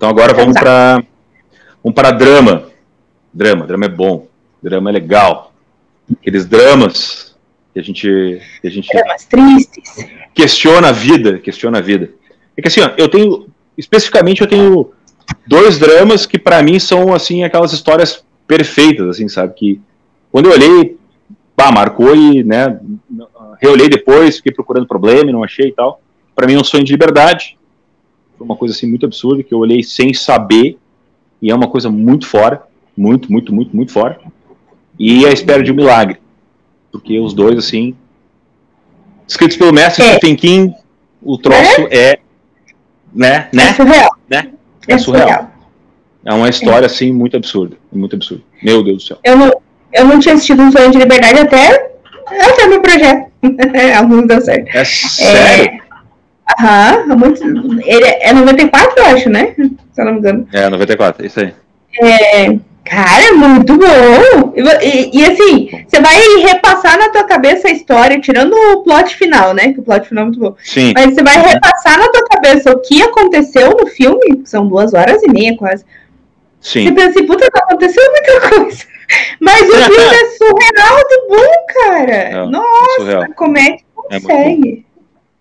Então agora vamos para vamos para drama. Drama, drama é bom, drama é legal. Aqueles dramas que a gente que a gente dramas tristes. Questiona a vida, questiona a vida. É que assim, ó, eu tenho especificamente eu tenho dois dramas que para mim são assim aquelas histórias perfeitas, assim, sabe? Que quando eu olhei, pá, marcou e, né, reolhei depois, fiquei procurando problema e não achei e tal. Para mim é um sonho de liberdade. Foi uma coisa assim muito absurda que eu olhei sem saber e é uma coisa muito fora, muito, muito, muito, muito fora. E a espera de um milagre, porque os dois assim, escritos pelo mestre é. Stephen King, o troço é, é né, né, é surreal. né, é, é surreal. surreal. É uma história, assim, muito absurda. Muito absurda. Meu Deus do céu. Eu não, eu não tinha assistido um sonho de liberdade até, até meu projeto. Alguns deu certo. É sério? Aham, é, muito. Ele é 94, eu acho, né? Se eu não me engano. É, 94, isso aí. É, cara, é muito bom. E, e, assim, você vai repassar na tua cabeça a história, tirando o plot final, né? Que o plot final é muito bom. Sim. Mas você vai repassar na tua cabeça o que aconteceu no filme, que são duas horas e meia quase. Sim. Você pensa assim, puta, não aconteceu muita coisa. Mas o filme é surreal de bom, cara. É, Nossa, é como é que consegue? É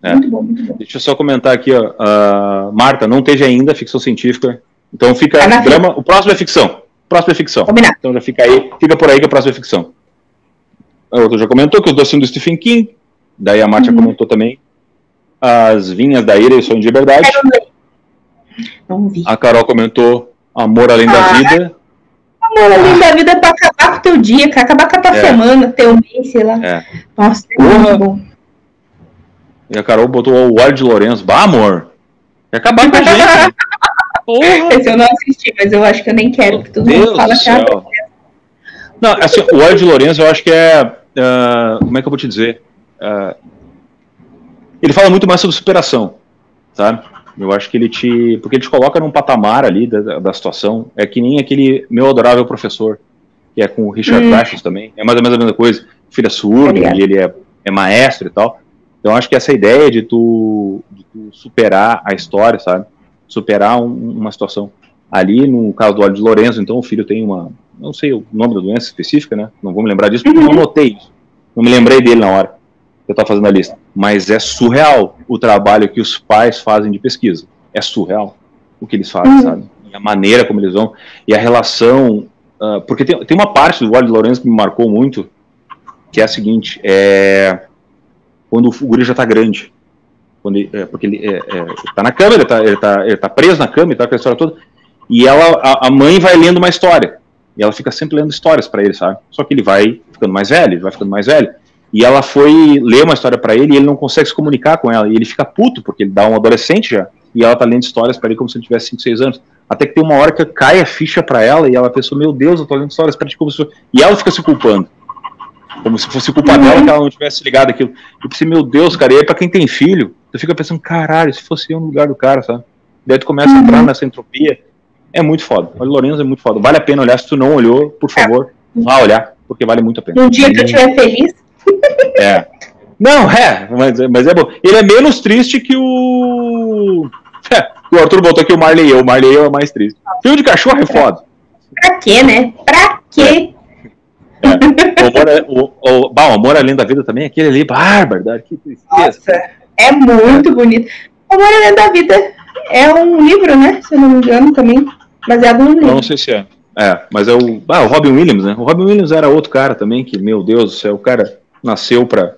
muito, bom, muito bom. Deixa eu só comentar aqui, ó. Uh, Marta, não esteja ainda, ficção científica. Então fica tá drama. O próximo é ficção. O próximo é ficção. Combinado. Então já fica aí, fica por aí que o próximo é ficção. A outra já comentou que os são do Stephen King. Daí a Marta uhum. comentou também. As Vinhas da Ira e o Sonho de Liberdade. Não vi. A Carol comentou Amor Além ah, da Vida. Amor Além da Vida é pra acabar com o teu dia, acabar com a tua é. semana, teu mês, sei lá. É. Nossa, é muito bom. E a Carol botou o Ward Lourenço. Bah, amor. Vai acabar com a gente. Porra. Esse eu não assisti, mas eu acho que eu nem quero, porque todo Deus mundo fala que é Não, assim, o Ward Lourenço eu acho que é. Uh, como é que eu vou te dizer? Uh, ele fala muito mais sobre superação, sabe? Eu acho que ele te. Porque ele te coloca num patamar ali da, da situação. É que nem aquele meu adorável professor, que é com o Richard hum. também. É mais ou menos a mesma coisa. O filho é surdo e ele é, é maestro e tal. Então acho que essa ideia de tu, de tu superar a história, sabe? Superar um, uma situação. Ali, no caso do Olho de Lourenço, então o filho tem uma. Não sei o nome da doença específica, né? Não vou me lembrar disso, porque uhum. não notei isso. Não me lembrei dele na hora que eu estava fazendo a lista. Mas é surreal o trabalho que os pais fazem de pesquisa. É surreal o que eles fazem, uhum. sabe? E a maneira como eles vão. E a relação. Uh, porque tem, tem uma parte do Olho de Lourenço que me marcou muito, que é a seguinte: é quando o guri já está grande. Quando ele, é, porque ele é, é, tá na cama, ele está ele tá, ele tá preso na cama e tá com a história toda. E ela, a, a, mãe vai lendo uma história. E ela fica sempre lendo histórias para ele, sabe? Só que ele vai ficando mais velho, vai ficando mais velho. E ela foi ler uma história para ele e ele não consegue se comunicar com ela. E ele fica puto, porque ele dá um adolescente já. E ela tá lendo histórias para ele como se ele tivesse 5, 6 anos. Até que tem uma hora que cai a ficha para ela e ela pensou: Meu Deus, eu tô lendo histórias para ti como se. E ela fica se culpando como se fosse culpa uhum. dela que ela não tivesse ligado aquilo. Eu pensei, meu Deus, cara, e aí pra quem tem filho, tu fica pensando, caralho, se fosse eu no lugar do cara, sabe? Daí tu começa uhum. a entrar nessa entropia. É muito foda. O Lourenço é muito foda. Vale a pena olhar. Se tu não olhou, por favor, é. vá olhar, porque vale muito a pena. Um dia que eu estiver feliz. É. Não, é, mas, mas é bom. Ele é menos triste que o. É, o Arthur botou aqui o Marley eu. O Marley eu é mais triste. Filme de cachorro é foda. Pra quê, né? Pra quê? É. É. O, amor, é, o, o, o Amor Além da Vida também, aquele ali, bárbaro, que tristeza. Nossa, é muito bonito. O Amor Além da Vida é um livro, né? Se eu não me engano também. Baseado num livro. Não sei se é. É, mas é o, ah, o Robin Williams, né? O Robin Williams era outro cara também, que, meu Deus do céu, o cara nasceu pra,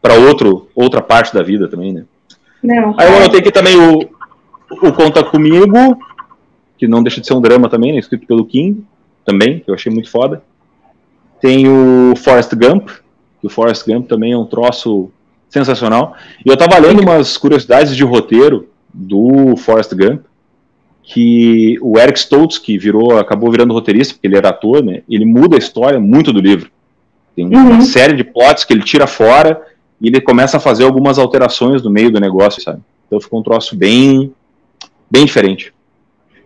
pra outro, outra parte da vida também, né? Não. Aí eu anotei aqui também o, o Conta Comigo, que não deixa de ser um drama também, né? Escrito pelo King, também, que eu achei muito foda. Tem o Forrest Gump, que o Forrest Gump também é um troço sensacional. E eu tava lendo umas curiosidades de roteiro do Forrest Gump, que o Eric Stoltz, que virou, acabou virando roteirista, porque ele era ator, né? Ele muda a história muito do livro. Tem uma uhum. série de plots que ele tira fora e ele começa a fazer algumas alterações no meio do negócio, sabe? Então ficou um troço bem, bem diferente.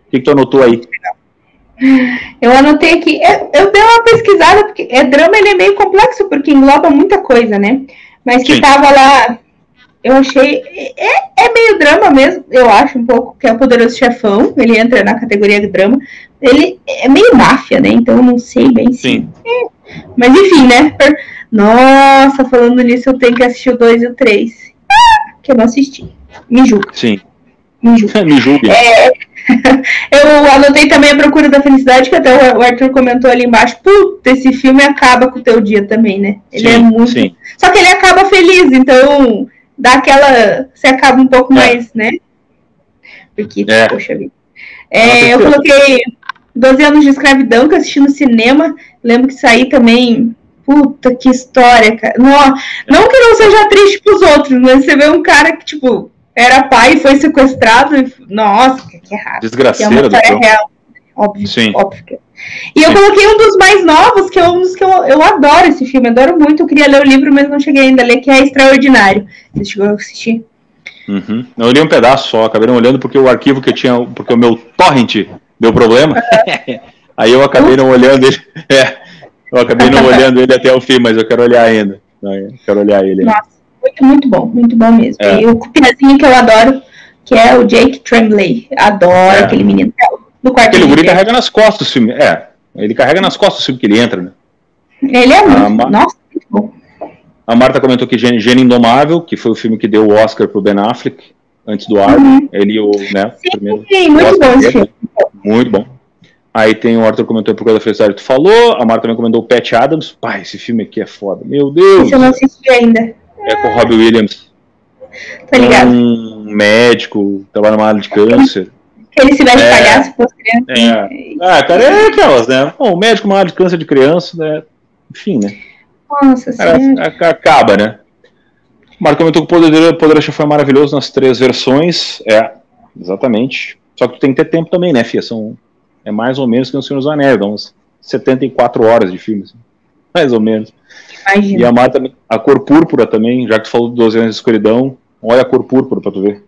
O que, que tu anotou aí? Eu anotei aqui, eu, eu dei uma pesquisada, porque é, drama ele é meio complexo, porque engloba muita coisa, né? Mas que Sim. tava lá eu achei. É, é meio drama mesmo, eu acho, um pouco, que é o Poderoso Chefão. Ele entra na categoria de drama. Ele é meio máfia, né? Então eu não sei bem se. Sim. É. Mas enfim, né? Nossa, falando nisso, eu tenho que assistir o 2 e o 3. Ah, que eu não assisti. Me julga. Sim. Me julga. Me julgue. É, eu anotei também a Procura da Felicidade, que até o Arthur comentou ali embaixo. Puta, esse filme acaba com o teu dia também, né? Ele sim, é muito. Sim. Só que ele acaba feliz, então dá aquela. Você acaba um pouco é. mais, né? Porque, é. poxa vida. É, eu coloquei 12 anos de escravidão que eu assisti no cinema. Lembro que saí também. Puta, que história, cara. Não, não que não seja triste pros outros, mas você vê um cara que, tipo, era pai e foi sequestrado. E, nossa, que errado. Desgraceira é uma história real. Óbvio, Sim. óbvio. E eu coloquei um dos mais novos, que é um dos que eu, eu adoro esse filme, adoro muito. Eu queria ler o livro, mas não cheguei ainda a ler, que é Extraordinário. Você chegou a assistir? Uhum. Eu li um pedaço só, acabei não olhando porque o arquivo que eu tinha, porque o meu torrent deu problema. Uhum. Aí eu acabei não olhando ele. É, eu acabei não olhando ele até o fim, mas eu quero olhar ainda. Eu quero olhar ele. Nossa, muito, muito bom, muito bom mesmo. É. E o Cupiazinho que eu adoro, que é o Jake Tremblay. Adoro é. aquele menino do quarto. Aquele guri carrega nas costas o filme. É, ele carrega nas costas o filme que ele entra, né? Ele é muito. Mar... Nossa, muito bom. A Marta comentou que Gênio Indomável, que foi o filme que deu o Oscar pro Ben Affleck, antes do Arthur. Uhum. Ele o, né, sim, primeiro. Sim, muito bom esse filme. Muito bom. Aí tem o Arthur comentou por causa da felicidade que tu falou. A Marta também comentou o Pat Adams. Pai, esse filme aqui é foda. Meu Deus! Esse eu não assisti ainda. É com o Robbie Williams. Tá ligado? Um médico, trabalha numa área de câncer. Ele se veste é, palhaço com as crianças. É. Ah, cara, é aquelas, né? Bom, o médico numa área de câncer de criança, né? Enfim, né? Nossa senhora. Acaba, né? Marco comentou que o Poder, Poder foi maravilhoso nas três versões. É, exatamente. Só que tu tem que ter tempo também, né, Fia? São é mais ou menos que o Senhor dos Anéis, dá uns 74 horas de filme, assim, mais ou menos. Imagina. E a Mata, a cor púrpura também, já que tu falou de 12 anos de escuridão, olha a cor púrpura pra tu ver.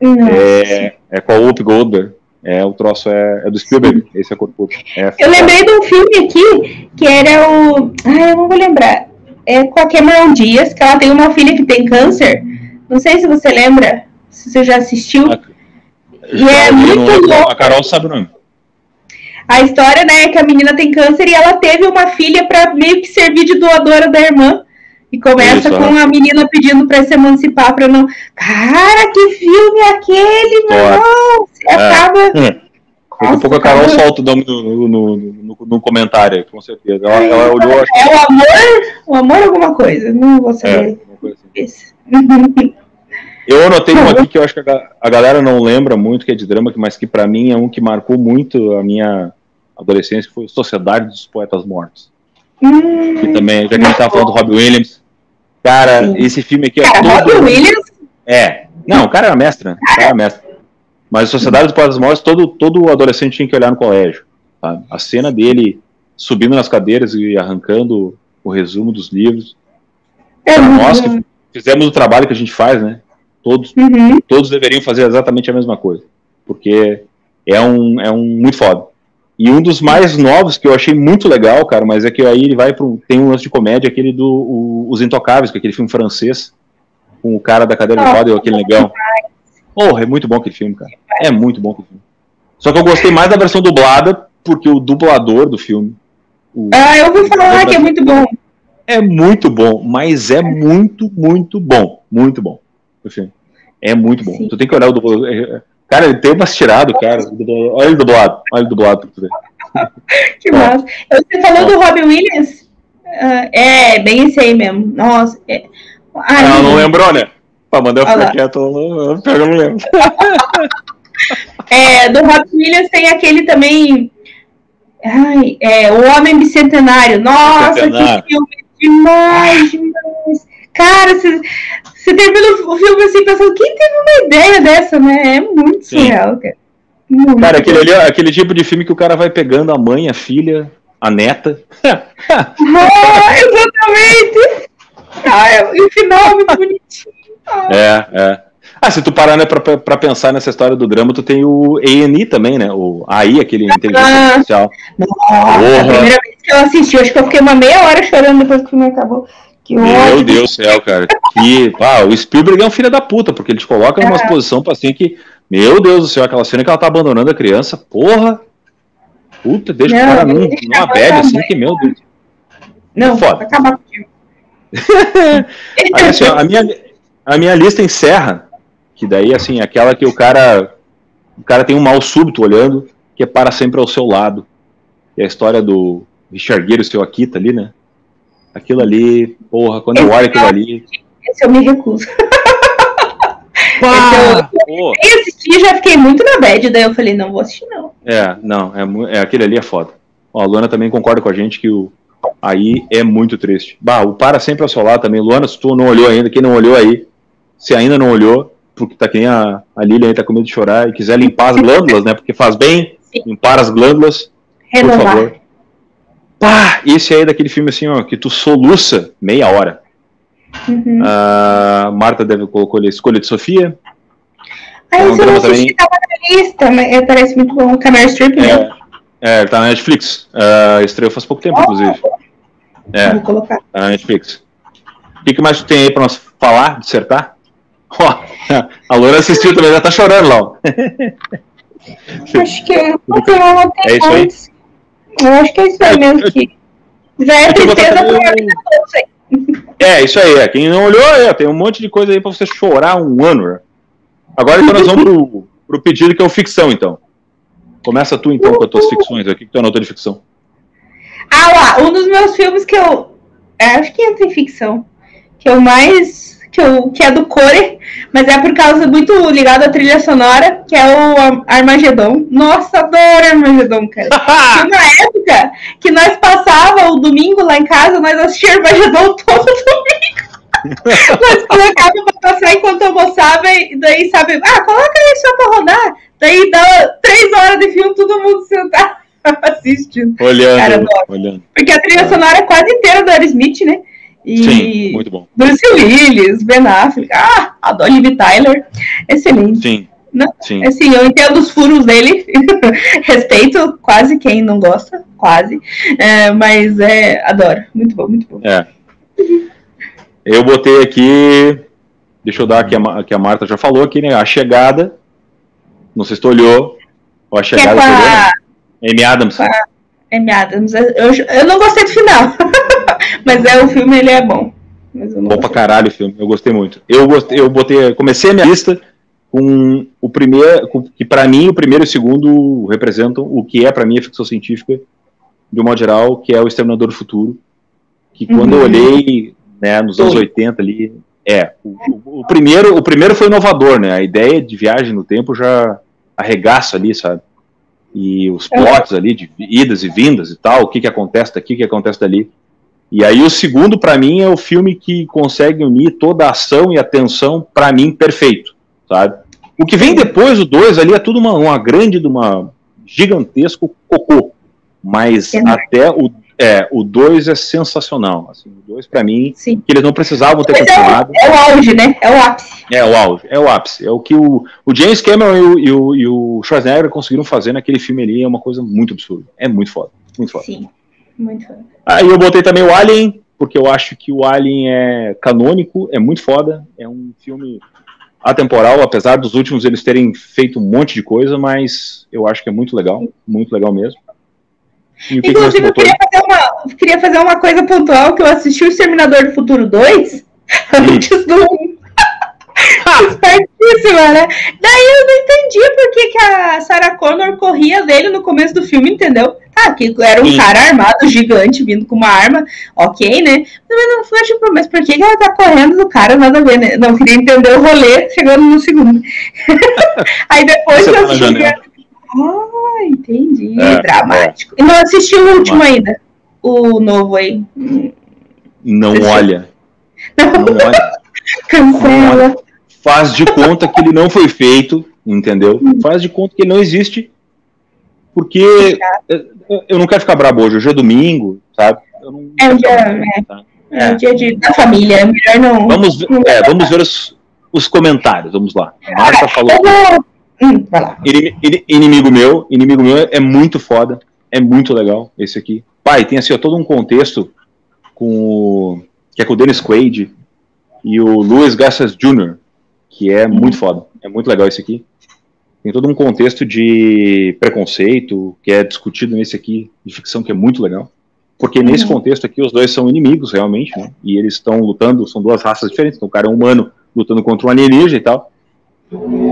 É, é com a Whoopi Goldberg. É, o troço é, é do Spielberg, Sim. esse é a cor púrpura. É eu lembrei de um filme aqui, que era o... Ah, eu não vou lembrar. É com a Cameron Diaz, que ela tem uma filha que tem câncer. Não sei se você lembra, se você já assistiu. A... E já, é muito louco. A Carol sabe o nome. A história, né, é que a menina tem câncer e ela teve uma filha para meio que servir de doadora da irmã. E começa Isso, com é. a menina pedindo para se emancipar para não. Cara, que filme é aquele, meu irmão! Você é. acaba. Daqui a pouco a Carol solta o nome no, no, no, no, comentário, com certeza. Ela, ela olhou. É o amor? O amor alguma coisa? Não vou saber. É, assim. Eu anotei um aqui que eu acho que a, galera não lembra muito, que é de drama, mas que para mim é um que marcou muito a minha adolescência, que foi Sociedade dos Poetas Mortos. Hum, que também, já que a gente tava falando do Robbie Williams. Cara, sim. esse filme aqui é cara, todo... Robbie Williams? É. Não, o cara era mestre, né? O cara era mestre. Mas Sociedade dos Poetas Mortos, todo, todo adolescente tinha que olhar no colégio. Tá? A cena dele subindo nas cadeiras e arrancando o resumo dos livros. É, nós que fizemos o trabalho que a gente faz, né? Todos, uhum. todos deveriam fazer exatamente a mesma coisa, porque é um, é um muito foda. E um dos mais novos que eu achei muito legal, cara, mas é que aí ele vai para tem um lance de comédia, aquele do o, Os Intocáveis, que é aquele filme francês, com o cara da cadeira de roda e aquele negão. Porra, é muito bom aquele filme, cara. É muito bom aquele filme. Só que eu gostei mais da versão dublada, porque o dublador do filme. O, ah, eu ouvi falar que é muito bom. É muito bom, mas é muito, muito bom. Muito bom. Enfim, é muito bom. Sim. Tu tem que olhar o dublador. É, é, cara, ele tem umas tirado, cara. Olha ele dublado. Olha ele dublado pra tu ver. que massa. Você falou do Robin Williams? Uh, é, bem esse aí mesmo. Nossa. É... Ai, não, não lembrou, né? Pra mandar eu ficar quieto, eu, eu não lembro. é, do Robin Williams tem aquele também. Ai, é, O Homem Bicentenário. Nossa, Bicentenário. que filme demais, demais. Cara, você, você termina o filme assim pensando, quem teve uma ideia dessa, né? É muito Sim. surreal, cara. Muito cara, aquele, ali, é aquele tipo de filme que o cara vai pegando a mãe, a filha, a neta. ah, exatamente! Ah, o final é muito bonitinho. Ah. É, é. Ah, se tu parar né, pra, pra, pensar nessa história do drama, tu tem o ENI também, né? O AI, aquele inteligência ah, artificial. Nossa, a primeira vez que eu assisti, acho que eu fiquei uma meia hora chorando depois que o filme acabou. Que Meu Deus do céu, cara. E pá, o Spielberg é um filho da puta, porque ele te coloca numa é. posição pra assim que, meu Deus do céu, aquela cena que ela tá abandonando a criança, porra. Puta, deixa não, o cara num, numa bad assim que, meu Deus. Não, foda. acabar Aí, assim, a, minha, a minha lista encerra, que daí, assim, aquela que o cara. O cara tem um mal súbito olhando, que é para sempre ao seu lado. E a história do Richard Gere, o seu Akita ali, né? Aquilo ali, porra, quando eu olho aquilo ali. Esse eu me recuso. Pá, eu, eu assisti já fiquei muito na bad, daí eu falei, não vou assistir, não. É, não, é, é aquele ali é foda. Ó, a Luana também concorda com a gente que o, aí é muito triste. Bah, o para sempre ao seu lado também. Luana, se tu não olhou ainda, quem não olhou aí, se ainda não olhou, porque tá quem a, a Lilian aí tá com medo de chorar e quiser limpar as glândulas, né? Porque faz bem Sim. limpar as glândulas. Renovar. Por favor. Pá, esse aí é daquele filme assim, ó, que tu soluça meia hora. Uhum. Uh, Marta deve colocou ali Escolha de Sofia. Ah, é eu não assisti, tava na lista, mas parece muito bom. Cameron Strip, é, né? É, tá na Netflix. Uh, estreou faz pouco tempo, oh, inclusive. É, vou colocar. Tá na Netflix. O que, que mais tu tem aí pra nós falar, dissertar? Ó, oh, a Loura assistiu também, já tá chorando lá. Acho que eu não tenho é isso aí? Eu acho que é isso aí mesmo que. Já é tristeza eu... É, isso aí, é. Quem não olhou, é, tem um monte de coisa aí pra você chorar um ano. Né? Agora então nós vamos pro, pro pedido que é o ficção, então. Começa tu então com as tuas ficções. O que, tu anotou de ficção? Ah lá, um dos meus filmes que eu. É, acho que entra em ficção. Que eu mais. Que, eu, que é do Core, mas é por causa muito ligado à trilha sonora, que é o Armagedon. Nossa, adoro Armagedon, cara. Tinha uma época que nós passava o domingo lá em casa, nós assistíamos Armagedon todo domingo. nós colocava pra passar enquanto almoçava e daí, sabe, ah, coloca aí só pra rodar. Daí dá três horas de filme, todo mundo sentado assistindo. Olhando, Cara, olhando. Porque a trilha sonora é quase inteira do Aerosmith, né? E Sim, muito bom. Bruce Willis, Ben Affleck, ah, a Liv Tyler, excelente. Sim. Não, Sim. Assim, eu entendo os furos dele, respeito quase quem não gosta, quase, é, mas é, adoro, muito bom, muito bom. É. Eu botei aqui, deixa eu dar aqui a, que a Marta já falou aqui, né? A chegada não sei se tu olhou. Ou a chegada é a... Amy Adams. Amy Adams. Eu, eu não gostei do final. mas é o filme, ele é bom. bom pra caralho o filme, eu gostei muito. Eu gostei, eu botei, comecei a minha lista com o primeiro, com, que para mim o primeiro e o segundo representam o que é para mim a ficção científica de um modo geral, que é o Exterminador do Futuro, que quando uhum. eu olhei, né, nos anos 80 ali, é, o, o, primeiro, o primeiro foi inovador, né? A ideia de viagem no tempo já arregaça ali, sabe? E os é. plots ali de idas e vindas e tal, o que que acontece daqui, o que acontece dali. E aí o segundo para mim é o filme que consegue unir toda a ação e a tensão para mim perfeito, sabe? O que vem depois do dois ali é tudo uma, uma grande, uma gigantesco cocô. Mas é até o é, o 2 é sensacional. Assim, o 2, para mim, Sim. que eles não precisavam ter continuado. É o, é o auge, né? É o ápice. É o auge, é o ápice. É o que o, o James Cameron e o, e, o, e o Schwarzenegger conseguiram fazer naquele filme ali. É uma coisa muito absurda. É muito foda. Muito foda. Sim, muito foda. Aí eu botei também o Alien, porque eu acho que o Alien é canônico, é muito foda. É um filme atemporal, apesar dos últimos eles terem feito um monte de coisa, mas eu acho que é muito legal, muito legal mesmo. Inclusive, eu queria fazer, uma, queria fazer uma coisa pontual, que eu assisti o Exterminador do Futuro 2 antes do 1. Espertíssima, né? Daí eu não entendi por que, que a Sarah Connor corria dele no começo do filme, entendeu? Ah, que era um Sim. cara armado, gigante, vindo com uma arma, ok, né? Mas não foi tipo, mas por que, que ela tá correndo do cara? Nada a ver, né? Não queria entender o rolê chegando no segundo. Aí depois eu assisti. Ah, entendi. É, Dramático. É. E não assisti o último Mas... ainda. O novo aí. Não olha. Não, não olha. Cancela. Faz de conta que ele não foi feito, entendeu? Faz de conta que ele não existe. Porque eu não quero ficar brabo hoje. Hoje é domingo, sabe? é um dia, é, tá? é. um dia de, da família. É melhor não. Vamos, ver, é, vamos ver os, os comentários. Vamos lá. Marta falou. Hum, inimigo meu, inimigo meu é muito foda, é muito legal esse aqui. Pai, tem assim ó, todo um contexto com o, que é com o Dennis Quaid, e o Louis Gassas Jr., que é muito foda. É muito legal esse aqui. Tem todo um contexto de preconceito que é discutido nesse aqui, de ficção, que é muito legal. Porque uhum. nesse contexto aqui, os dois são inimigos, realmente, né? E eles estão lutando, são duas raças diferentes. Então, o cara é humano lutando contra um alienígena e tal.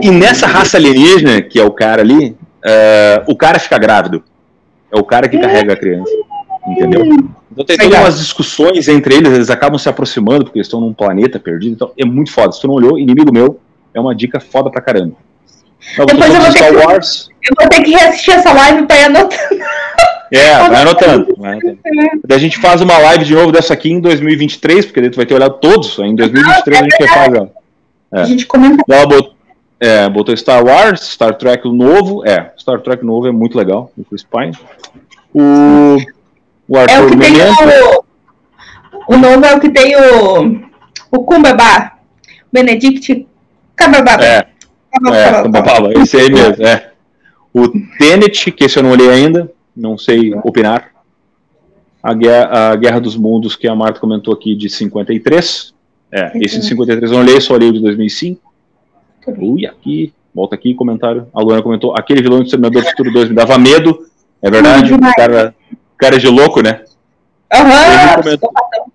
E nessa raça alienígena, que é o cara ali, uh, o cara fica grávido. É o cara que carrega a criança. Entendeu? Então tem todas umas discussões entre eles, eles acabam se aproximando, porque eles estão num planeta perdido. Então é muito foda. Se tu não olhou, inimigo meu, é uma dica foda pra caramba. Então, Depois eu vou, Star que, Wars. eu vou ter que reassistir essa live pra ir anotando. É, vai anotando. Vai anotando. Daí a gente faz uma live de novo dessa aqui em 2023, porque daí tu vai ter olhado todos. Em 2023 ah, é a gente vai fazer. É. A gente comenta. Ela botou, é, botou Star Wars, Star Trek novo. É, Star Trek novo é muito legal, o Chris Pine. O, o Arthur é o que tem o, o novo é o que tem o, o Kumbaba, Benedict Cumberbatch. É, é Kumbaba, esse aí mesmo, é. O Tenet, que esse eu não olhei ainda, não sei opinar. A Guerra, a Guerra dos Mundos, que a Marta comentou aqui, de 53. É, esse de 53 eu não olhei, só olhei o de 2005. Ui, aqui, volta aqui, comentário. A Luana comentou, aquele vilão de Exterminador Futuro 2 me dava medo. É verdade, o cara, cara de louco, né? Aham, uhum,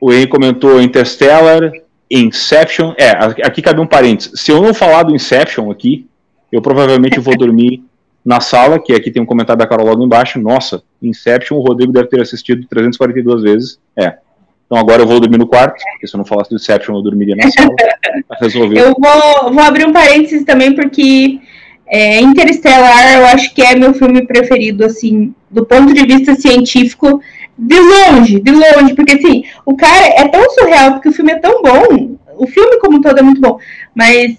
o Henry comentou Interstellar, Inception. É, aqui cabe um parênteses. Se eu não falar do Inception aqui, eu provavelmente vou dormir na sala, que aqui tem um comentário da Carol logo embaixo. Nossa, Inception, o Rodrigo deve ter assistido 342 vezes. É, então agora eu vou dormir no quarto, porque se eu não falasse do Inception, eu dormiria na sala. resolver. Eu vou, vou abrir um parênteses também, porque é, Interestelar eu acho que é meu filme preferido, assim, do ponto de vista científico, de longe, de longe, porque assim, o cara é tão surreal, porque o filme é tão bom, o filme como um todo é muito bom, mas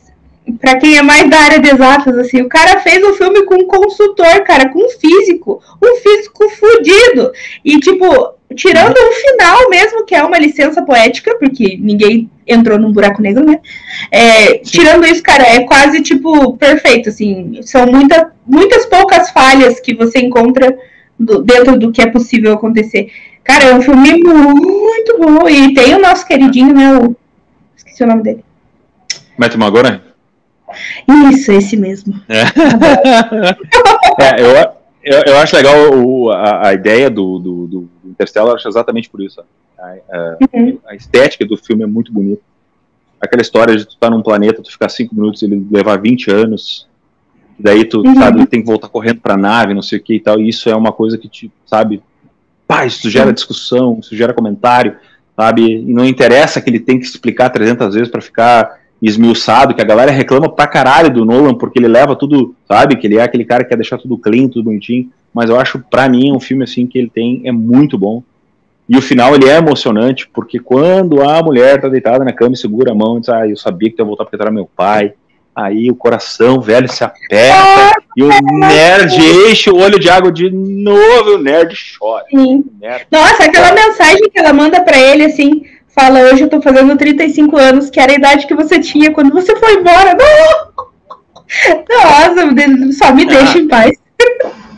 para quem é mais da área de exatas, assim, o cara fez um filme com um consultor, cara, com um físico, um físico fudido. E, tipo, tirando o final mesmo, que é uma licença poética, porque ninguém entrou num buraco negro, né? É, tirando isso, cara, é quase, tipo, perfeito, assim. São muita, muitas poucas falhas que você encontra do, dentro do que é possível acontecer. Cara, é um filme muito bom. E tem o nosso queridinho, né? O... Esqueci o nome dele. Matthew McGonagall? Isso, esse mesmo. É, é eu, eu, eu, acho legal o, a, a, ideia do, do, do Interstellar, acho exatamente por isso. A, a, uhum. a, estética do filme é muito bonita. Aquela história de tu estar tá num planeta, tu ficar cinco minutos e ele levar 20 anos, daí tu, uhum. sabe, tem que voltar correndo pra nave, não sei o que e tal, e isso é uma coisa que te, sabe, pá, isso gera discussão, isso gera comentário, sabe, e não interessa que ele tem que explicar 300 vezes para ficar esmiuçado, que a galera reclama pra caralho do Nolan, porque ele leva tudo, sabe, que ele é aquele cara que quer deixar tudo clean, tudo bonitinho, mas eu acho, pra mim, um filme assim que ele tem, é muito bom, e o final ele é emocionante, porque quando a mulher tá deitada na cama e segura a mão e diz, ah, eu sabia que tu ia voltar porque tu era meu pai, aí o coração velho se aperta, e o nerd enche o olho de água de novo, o nerd chora. Sim. Nerd Nossa, aquela mensagem que ela manda para ele, assim, fala, hoje eu tô fazendo 35 anos, que era a idade que você tinha quando você foi embora. Não! Nossa, só me deixa ah. em paz.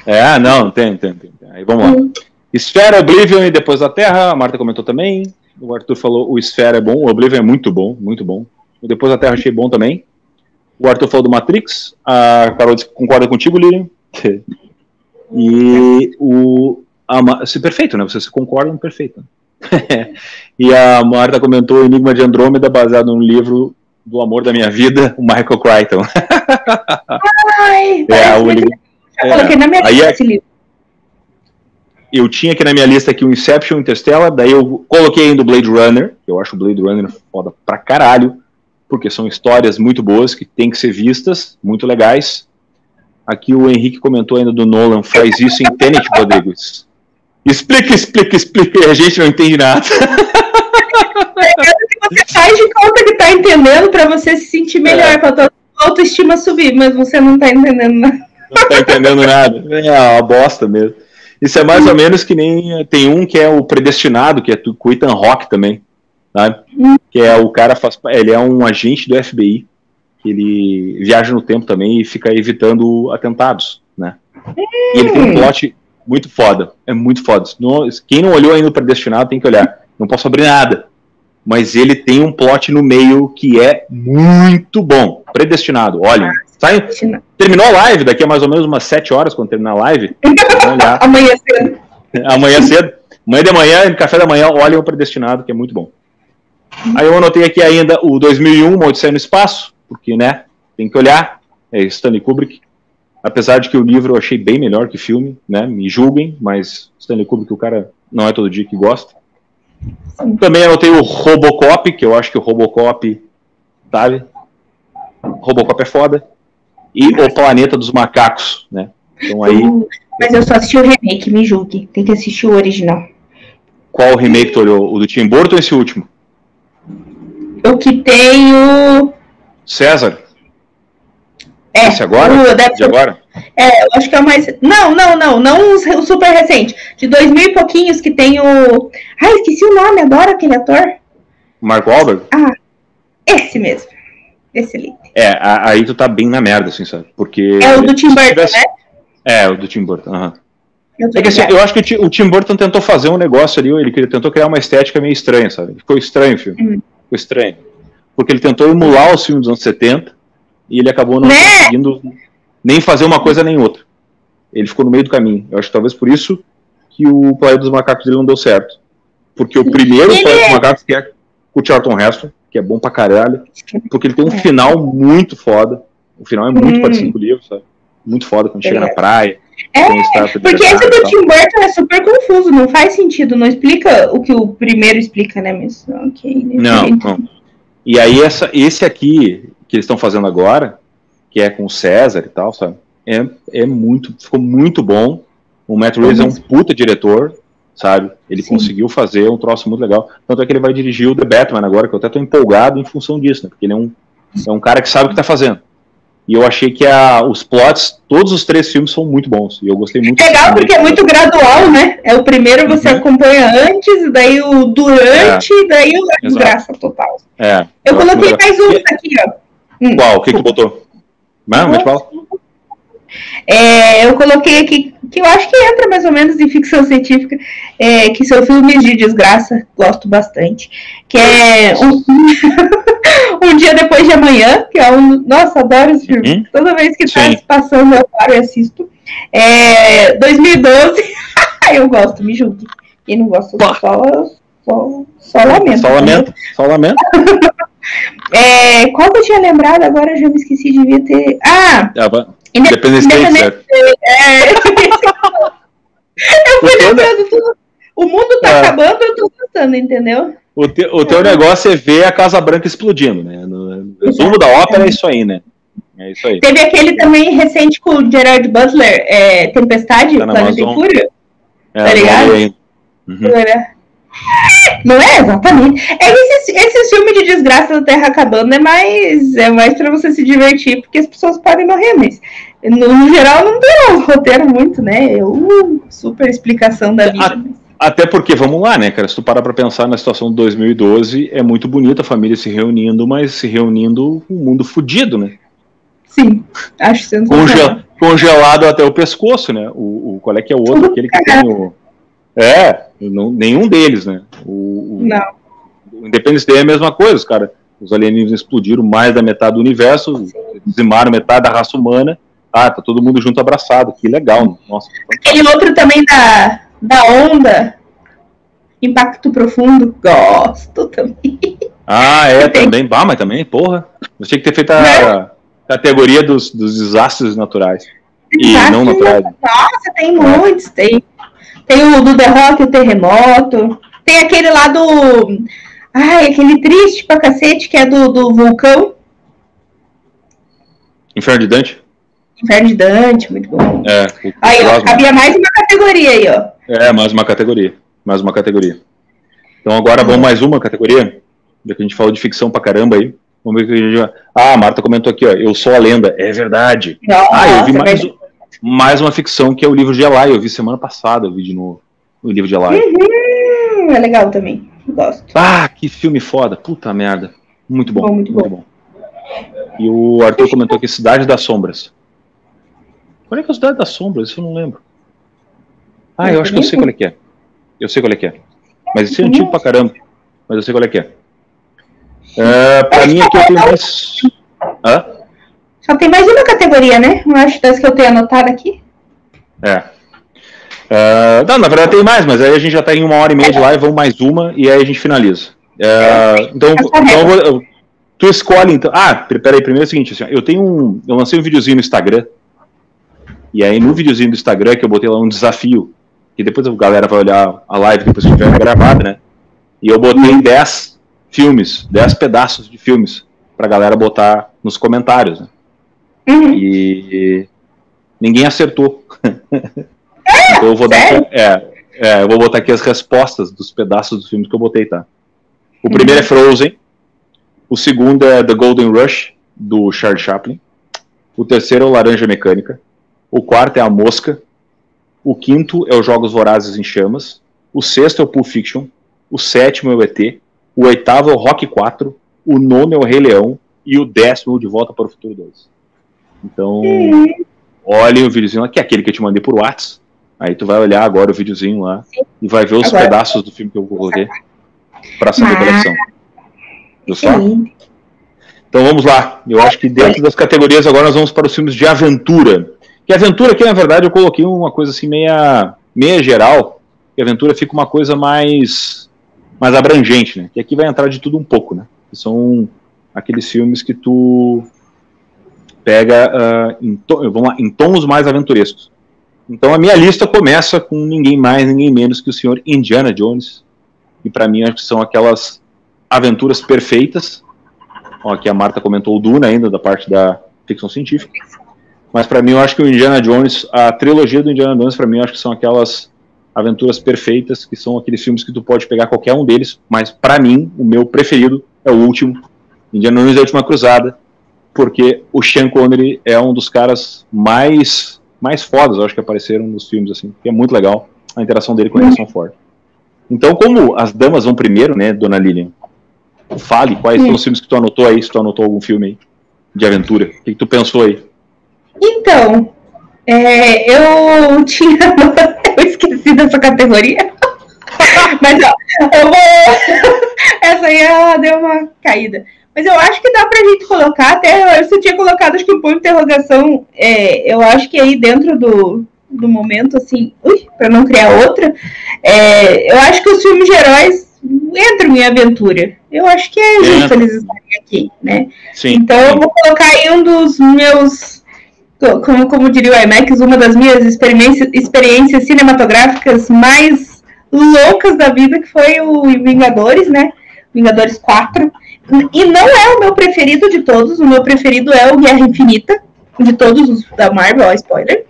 É, não, tem, tem, tem. Aí vamos lá. Hum. Esfera, Oblivion e Depois da Terra, a Marta comentou também. O Arthur falou, o Esfera é bom, o Oblivion é muito bom, muito bom. O Depois da Terra achei bom também. O Arthur falou do Matrix, a Carol concorda contigo, Lilian. E o. A, se perfeito, né? Vocês concordam, perfeito. e a Marta comentou Enigma de Andrômeda, baseado no livro do amor da minha vida, o Michael Crichton. Ai, é, o único, é, coloquei na minha lista é, esse livro. Eu tinha aqui na minha lista aqui o Inception, Interstellar, daí eu coloquei ainda o Blade Runner, que eu acho o Blade Runner foda pra caralho, porque são histórias muito boas que tem que ser vistas, muito legais. Aqui o Henrique comentou ainda do Nolan, faz isso em Tenet, Rodrigues. Explica, explica, explica, a gente não entende nada. você faz de conta que tá entendendo para você se sentir melhor, é. pra tua autoestima subir, mas você não tá entendendo nada. Não tá entendendo nada. É uma bosta mesmo. Isso é mais ou menos que nem tem um que é o predestinado, que é com Ethan Rock também. Que é o cara faz, ele é um agente do FBI, ele viaja no tempo também e fica evitando atentados, né? E ele tem um plot muito foda. É muito foda. Quem não olhou ainda o Predestinado tem que olhar. Não posso abrir nada. mas ele tem um plot no meio que é muito bom. Predestinado. Olha, sai, terminou a live, daqui a mais ou menos umas 7 horas, quando terminar a live. Amanhã cedo. Amanhã cedo. Amanhã de manhã, café da manhã, olhem o Predestinado, que é muito bom. Aí eu anotei aqui ainda o 2001, Uma Odisseia no Espaço, porque, né, tem que olhar, é Stanley Kubrick. Apesar de que o livro eu achei bem melhor que o filme, né, me julguem, mas Stanley Kubrick o cara não é todo dia que gosta. Também anotei o Robocop, que eu acho que o Robocop, sabe? Robocop é foda. E o Planeta dos Macacos, né? Então aí. Mas eu só assisti o remake, me julgue. Tem que assistir o original. Qual remake tu olhou? O do Tim Burton ou esse último? O que tem o. César? É. Esse agora? O, deve de agora? É, eu acho que é o mais. Não, não, não, não o super recente. De dois mil e pouquinhos que tem o. Ai, esqueci o nome, adoro aquele ator. Marco Wahlberg? Ah, esse mesmo. Excelente. É, aí tu tá bem na merda, assim, sabe? Porque. É o do Tim Burton, tivesse... né? É, o do Tim Burton, aham. Uhum. É que, assim, eu acho que o Tim Burton tentou fazer um negócio ali, ele tentou criar uma estética meio estranha, sabe? Ficou estranho o filme. Uhum. Ficou estranho. Porque ele tentou emular os filmes dos anos 70 e ele acabou não né? conseguindo nem fazer uma coisa nem outra. Ele ficou no meio do caminho. Eu acho que talvez por isso que o Planeta dos Macacos dele não deu certo. Porque o primeiro. Planeta dos Macacos, que é com o Charlton Heston, que é bom pra caralho, porque ele tem um é. final muito foda. O final é muito hum. parecido com o livro, sabe? Muito foda quando é. chega na praia. É, porque esse do Tim Burton é super confuso, não faz sentido, não explica o que o primeiro explica, né? Mas, okay, não, não. E aí essa, esse aqui que eles estão fazendo agora, que é com o César e tal, sabe? É, é muito, ficou muito bom. O Matt Reeves é um puta diretor, sabe? Ele Sim. conseguiu fazer um troço muito legal. Tanto é que ele vai dirigir o The Batman agora, que eu até tô empolgado em função disso, né? Porque ele é um, é um cara que sabe o que tá fazendo. E eu achei que a, os plots, todos os três filmes são muito bons. E eu gostei muito. Legal, porque é muito gradual, né? É o primeiro você uhum. acompanha antes, daí o durante, é. daí o desgraça total. É. Eu, eu coloquei mais um aqui, ó. Hum. Qual? O que, que tu botou? Não, mas fala. É, eu coloquei aqui, que eu acho que entra mais ou menos em ficção científica, é, que são filmes de desgraça, gosto bastante. Que é um, um dia depois de amanhã, que é um. Nossa, adoro esse filme. Uhum. Toda vez que está se passando, eu paro e assisto. É, 2012, eu gosto, me julgue. Quem não gosta, só, só, só lamento. Só lamento, só lamento. É, qual que eu tinha lembrado? Agora eu já me esqueci, devia ter. Ah! ah Day, certo? É... eu fui lembrando tudo. O mundo tá é. acabando, eu tô gostando, entendeu? O, te, o teu é. negócio é ver a Casa Branca explodindo, né? No resumo da ópera é isso aí, né? É isso aí. Teve aquele também recente com o Gerard Butler, é, Tempestade, tá Planeta em Fúria. É, tá ligado? Uhum. Não é exatamente. É esse, esse filme de desgraça da Terra acabando é mais é mais para você se divertir, porque as pessoas podem morrer, mas no, no geral não tem um roteiro muito, né? É uma super explicação da vida. Até porque, vamos lá, né, cara? Se tu parar pra pensar na situação de 2012, é muito bonito a família se reunindo, mas se reunindo um mundo fudido, né? Sim, acho sensacional. Conge congelado até o pescoço, né? O, o, qual é que é o outro? Aquele que tem o. É, não, nenhum deles, né? O, o, não. O Independence Day é a mesma coisa, os cara. Os alienígenas explodiram mais da metade do universo, dizimaram metade da raça humana. Ah, tá todo mundo junto abraçado. Que legal. Nossa. Aquele outro também da, da onda. Impacto profundo. Gosto também. Ah, é, também. Ah, mas também, porra. Eu tinha que ter feito a né? categoria dos, dos desastres naturais. E não naturais. Nossa, tem muitos. Tem tem o do The Rock, o Terremoto. Tem aquele lá do. Ai, aquele triste pra cacete, que é do, do vulcão. Inferno de Dante? Inferno de Dante, muito bom. É, aí, ó, cabia mais uma categoria aí, ó. É, mais uma categoria. Mais uma categoria. Então agora vamos mais uma categoria. Já que a gente falou de ficção pra caramba aí. Vamos ver o que a gente vai. Ah, a Marta comentou aqui, ó. Eu sou a lenda. É verdade. Nossa, ah, eu vi mais, é mais uma ficção que é o livro de Eli. Eu vi semana passada, eu vi de novo o livro de Eli. Uhum, é legal também. Gosto. Ah, que filme foda. Puta merda. Muito bom. muito, muito bom. bom. E o Arthur comentou aqui Cidade das Sombras. Qual é que é a Cidade das Sombras? Isso eu não lembro. Ah, eu, eu acho que eu sei qual é que é. Eu sei qual é que é. Mas esse é antigo pra caramba. Mas eu sei qual é que é. Uh, pra mim aqui eu tenho mais. Hã? Só tem mais uma categoria, né? Eu acho das que eu tenho anotado aqui. É. Uh, não, na verdade tem mais, mas aí a gente já tá em uma hora e meia de live, vamos mais uma e aí a gente finaliza. Uh, então, então vou, tu escolhe então. Ah, peraí, primeiro é o seguinte, assim, eu tenho um. Eu lancei um videozinho no Instagram. E aí no videozinho do Instagram que eu botei lá um desafio. Que depois a galera vai olhar a live depois que tiver gravada, né? E eu botei 10 uhum. filmes, 10 pedaços de filmes pra galera botar nos comentários. Né? Uhum. E ninguém acertou. Então eu vou dar. É, é, eu vou botar aqui as respostas dos pedaços dos filmes que eu botei, tá? O uhum. primeiro é Frozen. O segundo é The Golden Rush, do Charles Chaplin. O terceiro é o Laranja Mecânica. O quarto é A Mosca. O quinto é os Jogos Vorazes em Chamas. O sexto é o Pulp Fiction. O sétimo é o ET. O oitavo é o Rock 4. O nono é o Rei Leão. E o décimo é o De Volta para o Futuro 2. Então, uhum. olhem o videozinho aqui, aquele que eu te mandei por WhatsApp. Aí tu vai olhar agora o videozinho lá Sim. e vai ver os agora. pedaços do filme que eu coloquei para saber a coleção. Viu só? Então vamos lá. Eu acho que dentro das categorias agora nós vamos para os filmes de aventura. Que aventura aqui, na verdade, eu coloquei uma coisa assim meia, meia geral. Que aventura fica uma coisa mais, mais abrangente, né? Que aqui vai entrar de tudo um pouco, né? Que são aqueles filmes que tu pega uh, em, vamos lá, em tons mais aventurescos. Então a minha lista começa com ninguém mais, ninguém menos que o senhor Indiana Jones. E para mim acho que são aquelas aventuras perfeitas. Ó, aqui a Marta comentou o Duna ainda da parte da ficção científica. Mas para mim eu acho que o Indiana Jones, a trilogia do Indiana Jones para mim eu acho que são aquelas aventuras perfeitas, que são aqueles filmes que tu pode pegar qualquer um deles, mas para mim o meu preferido é o último, Indiana Jones a Última Cruzada, porque o Sean Connery é um dos caras mais mais fodas, eu acho que apareceram nos filmes, assim, que é muito legal a interação dele com a Harrison Ford. Então, como as damas vão primeiro, né, dona Lilian, fale quais são os filmes que tu anotou aí, se tu anotou algum filme aí de aventura. O que, que tu pensou aí? Então, é, eu tinha. eu esqueci dessa categoria. Mas, ó, eu vou. Essa aí ela deu uma caída. Mas eu acho que dá pra gente colocar, até você tinha colocado, acho que o ponto de interrogação, é, eu acho que aí dentro do, do momento, assim, ui, pra não criar outra, é, eu acho que os filmes de heróis entram em aventura. Eu acho que é justo é. eles estarem aqui, né? Sim. Então eu vou colocar aí um dos meus, como, como diria o IMAX, uma das minhas experiências, experiências cinematográficas mais loucas da vida, que foi o Vingadores, né? Vingadores 4. E não é o meu preferido de todos, o meu preferido é o Guerra Infinita, de todos os da Marvel, ó, spoiler.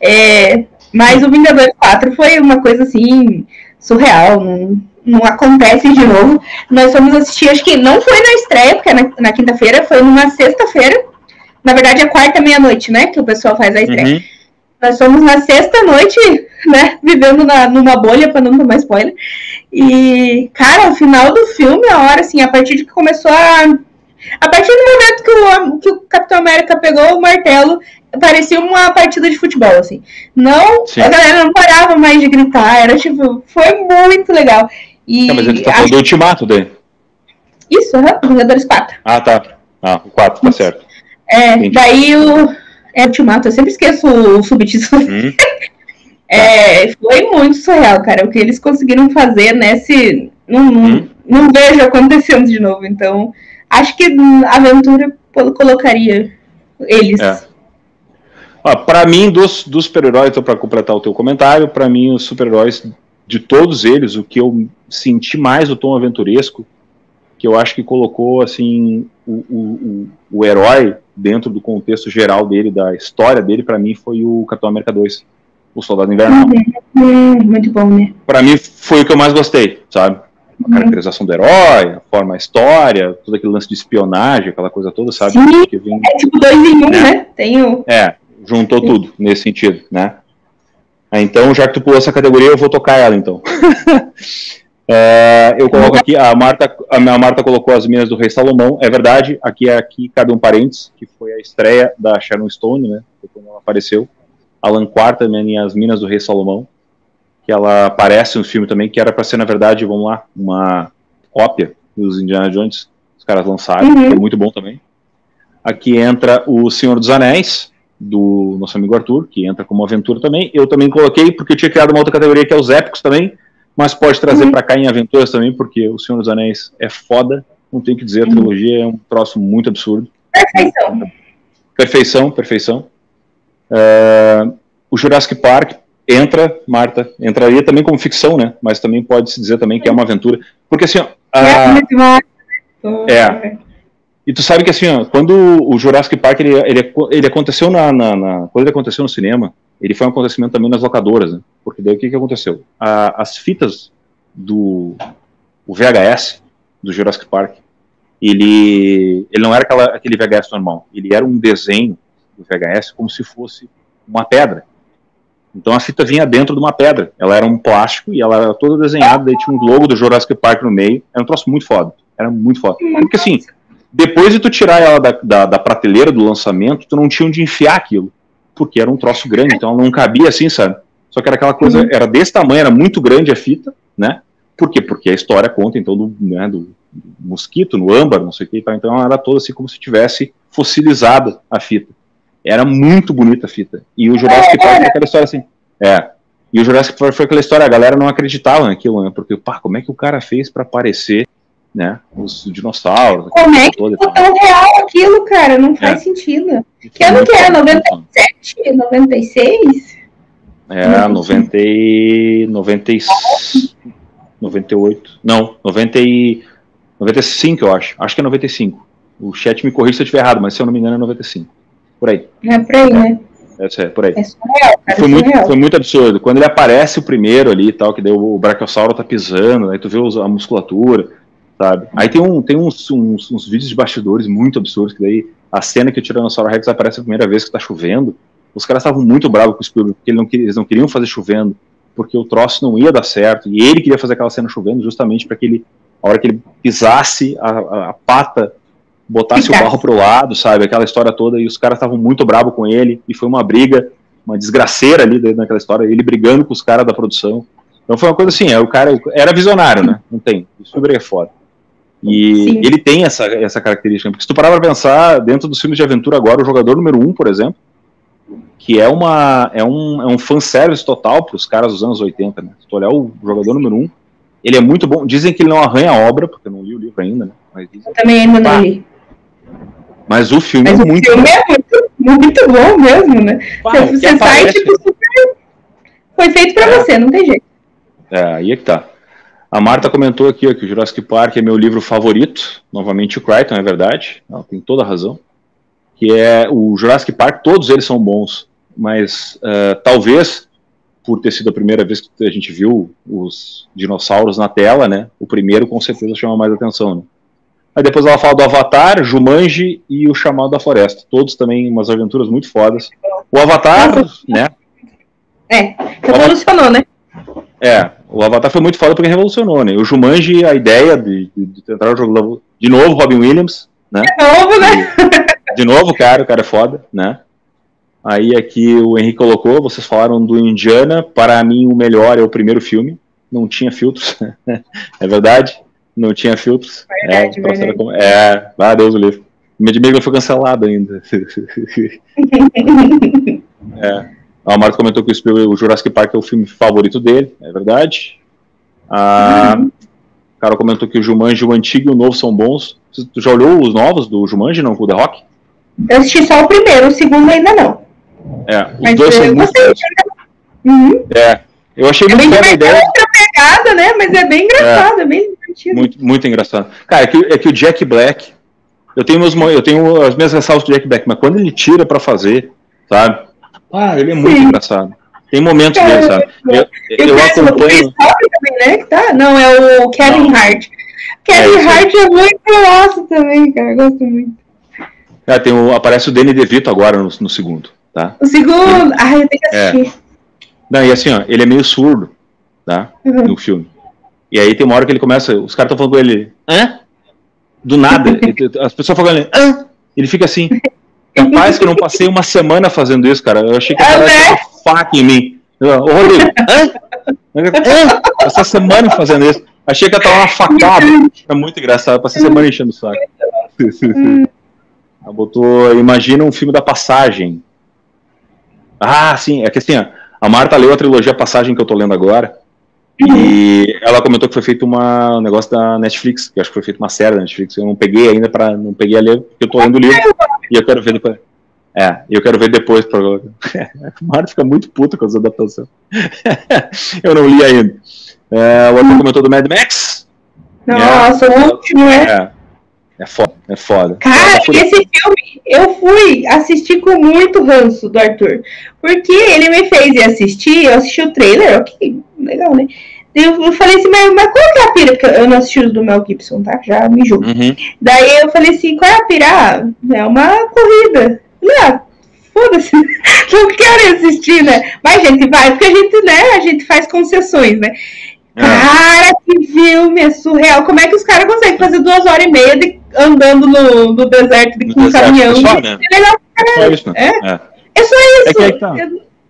É, mas o Vingadores 4 foi uma coisa assim, surreal, não, não acontece de novo. Nós fomos assistir, acho que não foi na estreia, porque na, na quinta-feira, foi numa sexta-feira. Na verdade, é quarta meia-noite, né? Que o pessoal faz a estreia. Uhum. Nós fomos na sexta-noite, né? Vivendo na, numa bolha, para não tomar spoiler. E, cara, o final do filme, a hora, assim, a partir de que começou a. A partir do momento que o, que o Capitão América pegou o martelo, parecia uma partida de futebol, assim. Não, Sim. a galera não parava mais de gritar, era tipo, foi muito legal. E é, mas ele tá falando do ultimato dele. Isso, uhum, Vingadores 4. Ah, tá. Ah, o 4, tá certo. É, Entendi. daí o. É ultimato, eu sempre esqueço o subtítulo. Hum. É, foi muito surreal, cara. O que eles conseguiram fazer nesse. Não, hum. não vejo acontecendo de novo. Então, acho que a aventura colocaria eles. É. Para mim, dos, dos super-heróis, então, para completar o teu comentário, para mim, os super-heróis, de todos eles, o que eu senti mais o tom aventuresco, que eu acho que colocou assim o, o, o, herói dentro do contexto geral dele, da história dele, para mim, foi o Capitão América 2 o Soldado Invernal. Uhum. Muito bom, né? Pra mim foi o que eu mais gostei, sabe? A uhum. caracterização do herói, a forma, a história, todo aquele lance de espionagem, aquela coisa toda, sabe? Sim, que vem, é tipo dois em um, né? né? Tem o... É, juntou Sim. tudo nesse sentido, né? Então, já que tu pulou essa categoria, eu vou tocar ela, então. é, eu coloco aqui, a Marta, a minha Marta colocou as minas do Rei Salomão, é verdade, aqui, aqui cabe um parênteses, que foi a estreia da Sharon Stone, né? Quando ela apareceu. Alan Quarterman e as Minas do Rei Salomão, que ela aparece no filme também, que era para ser, na verdade, vamos lá, uma cópia dos Indiana Jones, os caras lançaram, uhum. é muito bom também. Aqui entra o Senhor dos Anéis, do nosso amigo Arthur, que entra como aventura também. Eu também coloquei, porque eu tinha criado uma outra categoria que é os épicos também, mas pode trazer uhum. para cá em aventuras também, porque o Senhor dos Anéis é foda, não tem que dizer, a uhum. trilogia é um troço muito absurdo. Perfeição. Perfeição, perfeição. Uh, o Jurassic Park entra, Marta, entraria também como ficção, né? Mas também pode se dizer também que é uma aventura. Porque assim, ó, é. E tu sabe que assim, ó, quando o Jurassic Park ele, ele, ele aconteceu na, na, na, quando ele aconteceu no cinema, ele foi um acontecimento também nas locadoras, né? Porque daí o que, que aconteceu? A, as fitas do o VHS do Jurassic Park, ele, ele não era aquela, aquele VHS normal, ele era um desenho do VHS como se fosse uma pedra. Então a fita vinha dentro de uma pedra. Ela era um plástico e ela era toda desenhada, daí tinha um logo do Jurassic Park no meio. Era um troço muito foda. Era muito foda. Porque assim, depois de tu tirar ela da, da, da prateleira do lançamento, tu não tinha onde enfiar aquilo. Porque era um troço grande, então ela não cabia assim, sabe? Só que era aquela coisa, uhum. era desse tamanho, era muito grande a fita, né? Por quê? Porque a história conta, então, do, né, do mosquito, no âmbar, não sei o que, então ela era toda assim como se tivesse fossilizada a fita. Era muito bonita a fita. E o Jurassic Park foi aquela história assim. É. E o Jurassic Park foi aquela história, a galera não acreditava naquilo, né? Porque, pá, como é que o cara fez para aparecer, né? Os dinossauros. Como é que ficou tão real aquilo, cara? Não faz é. sentido. Que ano que é? 97? 96? É, 90 e... 90 e... 98. Não, 90 e... 95, eu acho. Acho que é 95. O chat me corrige se eu estiver errado, mas se eu não me engano é 95. Por aí. É por aí, né? É, é por aí. É surreal, cara, foi, é muito, foi muito absurdo. Quando ele aparece o primeiro ali e tal, que daí o Brachiosauro tá pisando, aí tu vê a musculatura, sabe? Aí tem, um, tem uns, uns, uns, vídeos de bastidores muito absurdos, que daí a cena que o Tiranossauro Rex aparece a primeira vez que tá chovendo, os caras estavam muito bravos com o Spielberg, porque não, eles não queriam fazer chovendo, porque o troço não ia dar certo, e ele queria fazer aquela cena chovendo justamente para que ele, a hora que ele pisasse a, a, a pata botasse o barro pro lado, sabe? Aquela história toda, e os caras estavam muito bravos com ele, e foi uma briga, uma desgraceira ali dentro daquela história, ele brigando com os caras da produção. Então foi uma coisa assim, é, o cara era visionário, né? Não tem. Isso é foda. E Sim. ele tem essa, essa característica. Porque se tu parar pra pensar, dentro dos filmes de aventura agora, o jogador número um, por exemplo, que é, uma, é, um, é um fanservice total pros caras dos anos 80, né? Se tu olhar o jogador número um, ele é muito bom. Dizem que ele não arranha a obra, porque eu não li o livro ainda, né? Mas dizem, eu também ainda não li. Mas o filme Mas é o muito filme bom. é muito, muito bom mesmo, né? Uau, você aparece... sai, tipo, super... Foi feito pra é. você, não tem jeito. É, aí é que tá. A Marta comentou aqui ó, que o Jurassic Park é meu livro favorito. Novamente o Crichton, é verdade. Ela tem toda a razão. Que é o Jurassic Park, todos eles são bons. Mas uh, talvez, por ter sido a primeira vez que a gente viu os dinossauros na tela, né? O primeiro com certeza chama mais atenção, né? Aí depois ela fala do Avatar, Jumanji e o Chamado da Floresta. Todos também umas aventuras muito fodas. O Avatar, né? É, revolucionou, né? É, o Avatar foi muito foda porque revolucionou, né? O Jumanji, a ideia de, de, de tentar o jogo de novo, Robin Williams, né? De novo, né? De, de novo, cara, o cara é foda, né? Aí aqui o Henrique colocou, vocês falaram do Indiana, para mim o melhor é o primeiro filme, não tinha filtros, é verdade não tinha filtros. Verdade, é, verdade. Como... é, ah, Deus o livre. Medimigo foi cancelado ainda. é. A Marta comentou que o Jurassic Park é o filme favorito dele, é verdade. A uhum. Carol comentou que o Jumanji, o antigo e o novo são bons. Tu já olhou os novos do Jumanji, não, o The Rock? Eu assisti só o primeiro, o segundo ainda não. É, os Mas dois são muito bons. Uhum. É, eu achei é muito bem a ideia. É outra pegada, né? Mas é bem engraçado, é, é bem divertido. Muito, muito engraçado. Cara, é que, é que o Jack Black. Eu tenho, meus, eu tenho as minhas ressalvas do Jack Black, mas quando ele tira pra fazer, sabe? Ah, ele é muito Sim. engraçado. Tem momentos é, dele, sabe? Eu, eu, eu acompanho. Também, né? tá? Não, é o Kevin Não. Hart. Kevin é, Hart é muito nosso também, cara. Eu gosto muito. É, tem o, aparece o Danny DeVito agora no, no segundo, tá? O segundo? Ai, eu tenho que assistir. É. Não, e assim, ó, ele é meio surdo, tá? Uhum. No filme. E aí tem uma hora que ele começa, os caras estão falando com ele, hã? Do nada. as pessoas falam hã? Ele fica assim. Capaz que eu não passei uma semana fazendo isso, cara. Eu achei que o cara ia faca em mim. Ô, Rodrigo, hã? Essa semana fazendo isso. Achei que ela tava uma facada. É muito engraçado, passei semana enchendo o saco. Ela botou, imagina um filme da passagem. Ah, sim, é que assim, a Marta leu a trilogia Passagem que eu tô lendo agora. E ela comentou que foi feito uma, um negócio da Netflix, que acho que foi feito uma série da Netflix. Eu não peguei ainda para não peguei a ler, porque eu tô lendo o livro e eu quero ver depois. É, eu quero ver depois. Pra... A Marta fica muito puta com as adaptações. eu não li ainda. É, o outro comentou do Mad Max. Nossa, é, o último é. é. É foda, é foda. Cara, esse filme eu fui assistir com muito ranço do Arthur. Porque ele me fez ir assistir, eu assisti o trailer, ok, legal, né? Eu falei assim, mas, mas qual que é a pira? Porque eu não assisti os do Mel Gibson, tá? Já me julgo. Uhum. Daí eu falei assim, qual é a pira? Ah, é uma corrida. Falei, ah, foda-se, não quero assistir, né? Mas, gente, vai, porque a gente, né, a gente faz concessões, né? É. Cara, que filme é surreal. Como é que os caras conseguem fazer duas horas e meia de, andando no, no deserto de, com um caminhão? É só, né? é, legal, é só isso, né? É, é. é só isso. É que, tá.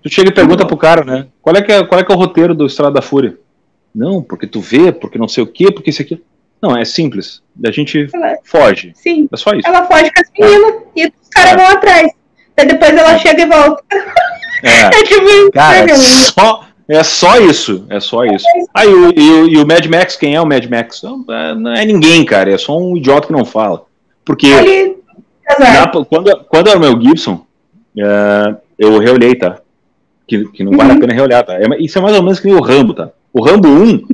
Tu chega e pergunta pro cara, né? Qual é, que é, qual é que é o roteiro do Estrada da Fúria? Não, porque tu vê, porque não sei o quê, porque isso aqui. Não, é simples. A gente ela, foge. Sim. É só isso. Ela foge com as meninas e os caras vão atrás. Aí depois ela chega e volta. É. é tipo, cara, é só, é só isso, é só isso. Aí ah, e, e, o Mad Max, quem é o Mad Max? Não, é, é ninguém, cara, é só um idiota que não fala. Porque na, quando, quando era o Mel Gibson, eu reolhei, tá? Que, que não uhum. vale a pena reolhar, tá? É, isso é mais ou menos que nem o Rambo, tá? O Rambo 1, uh,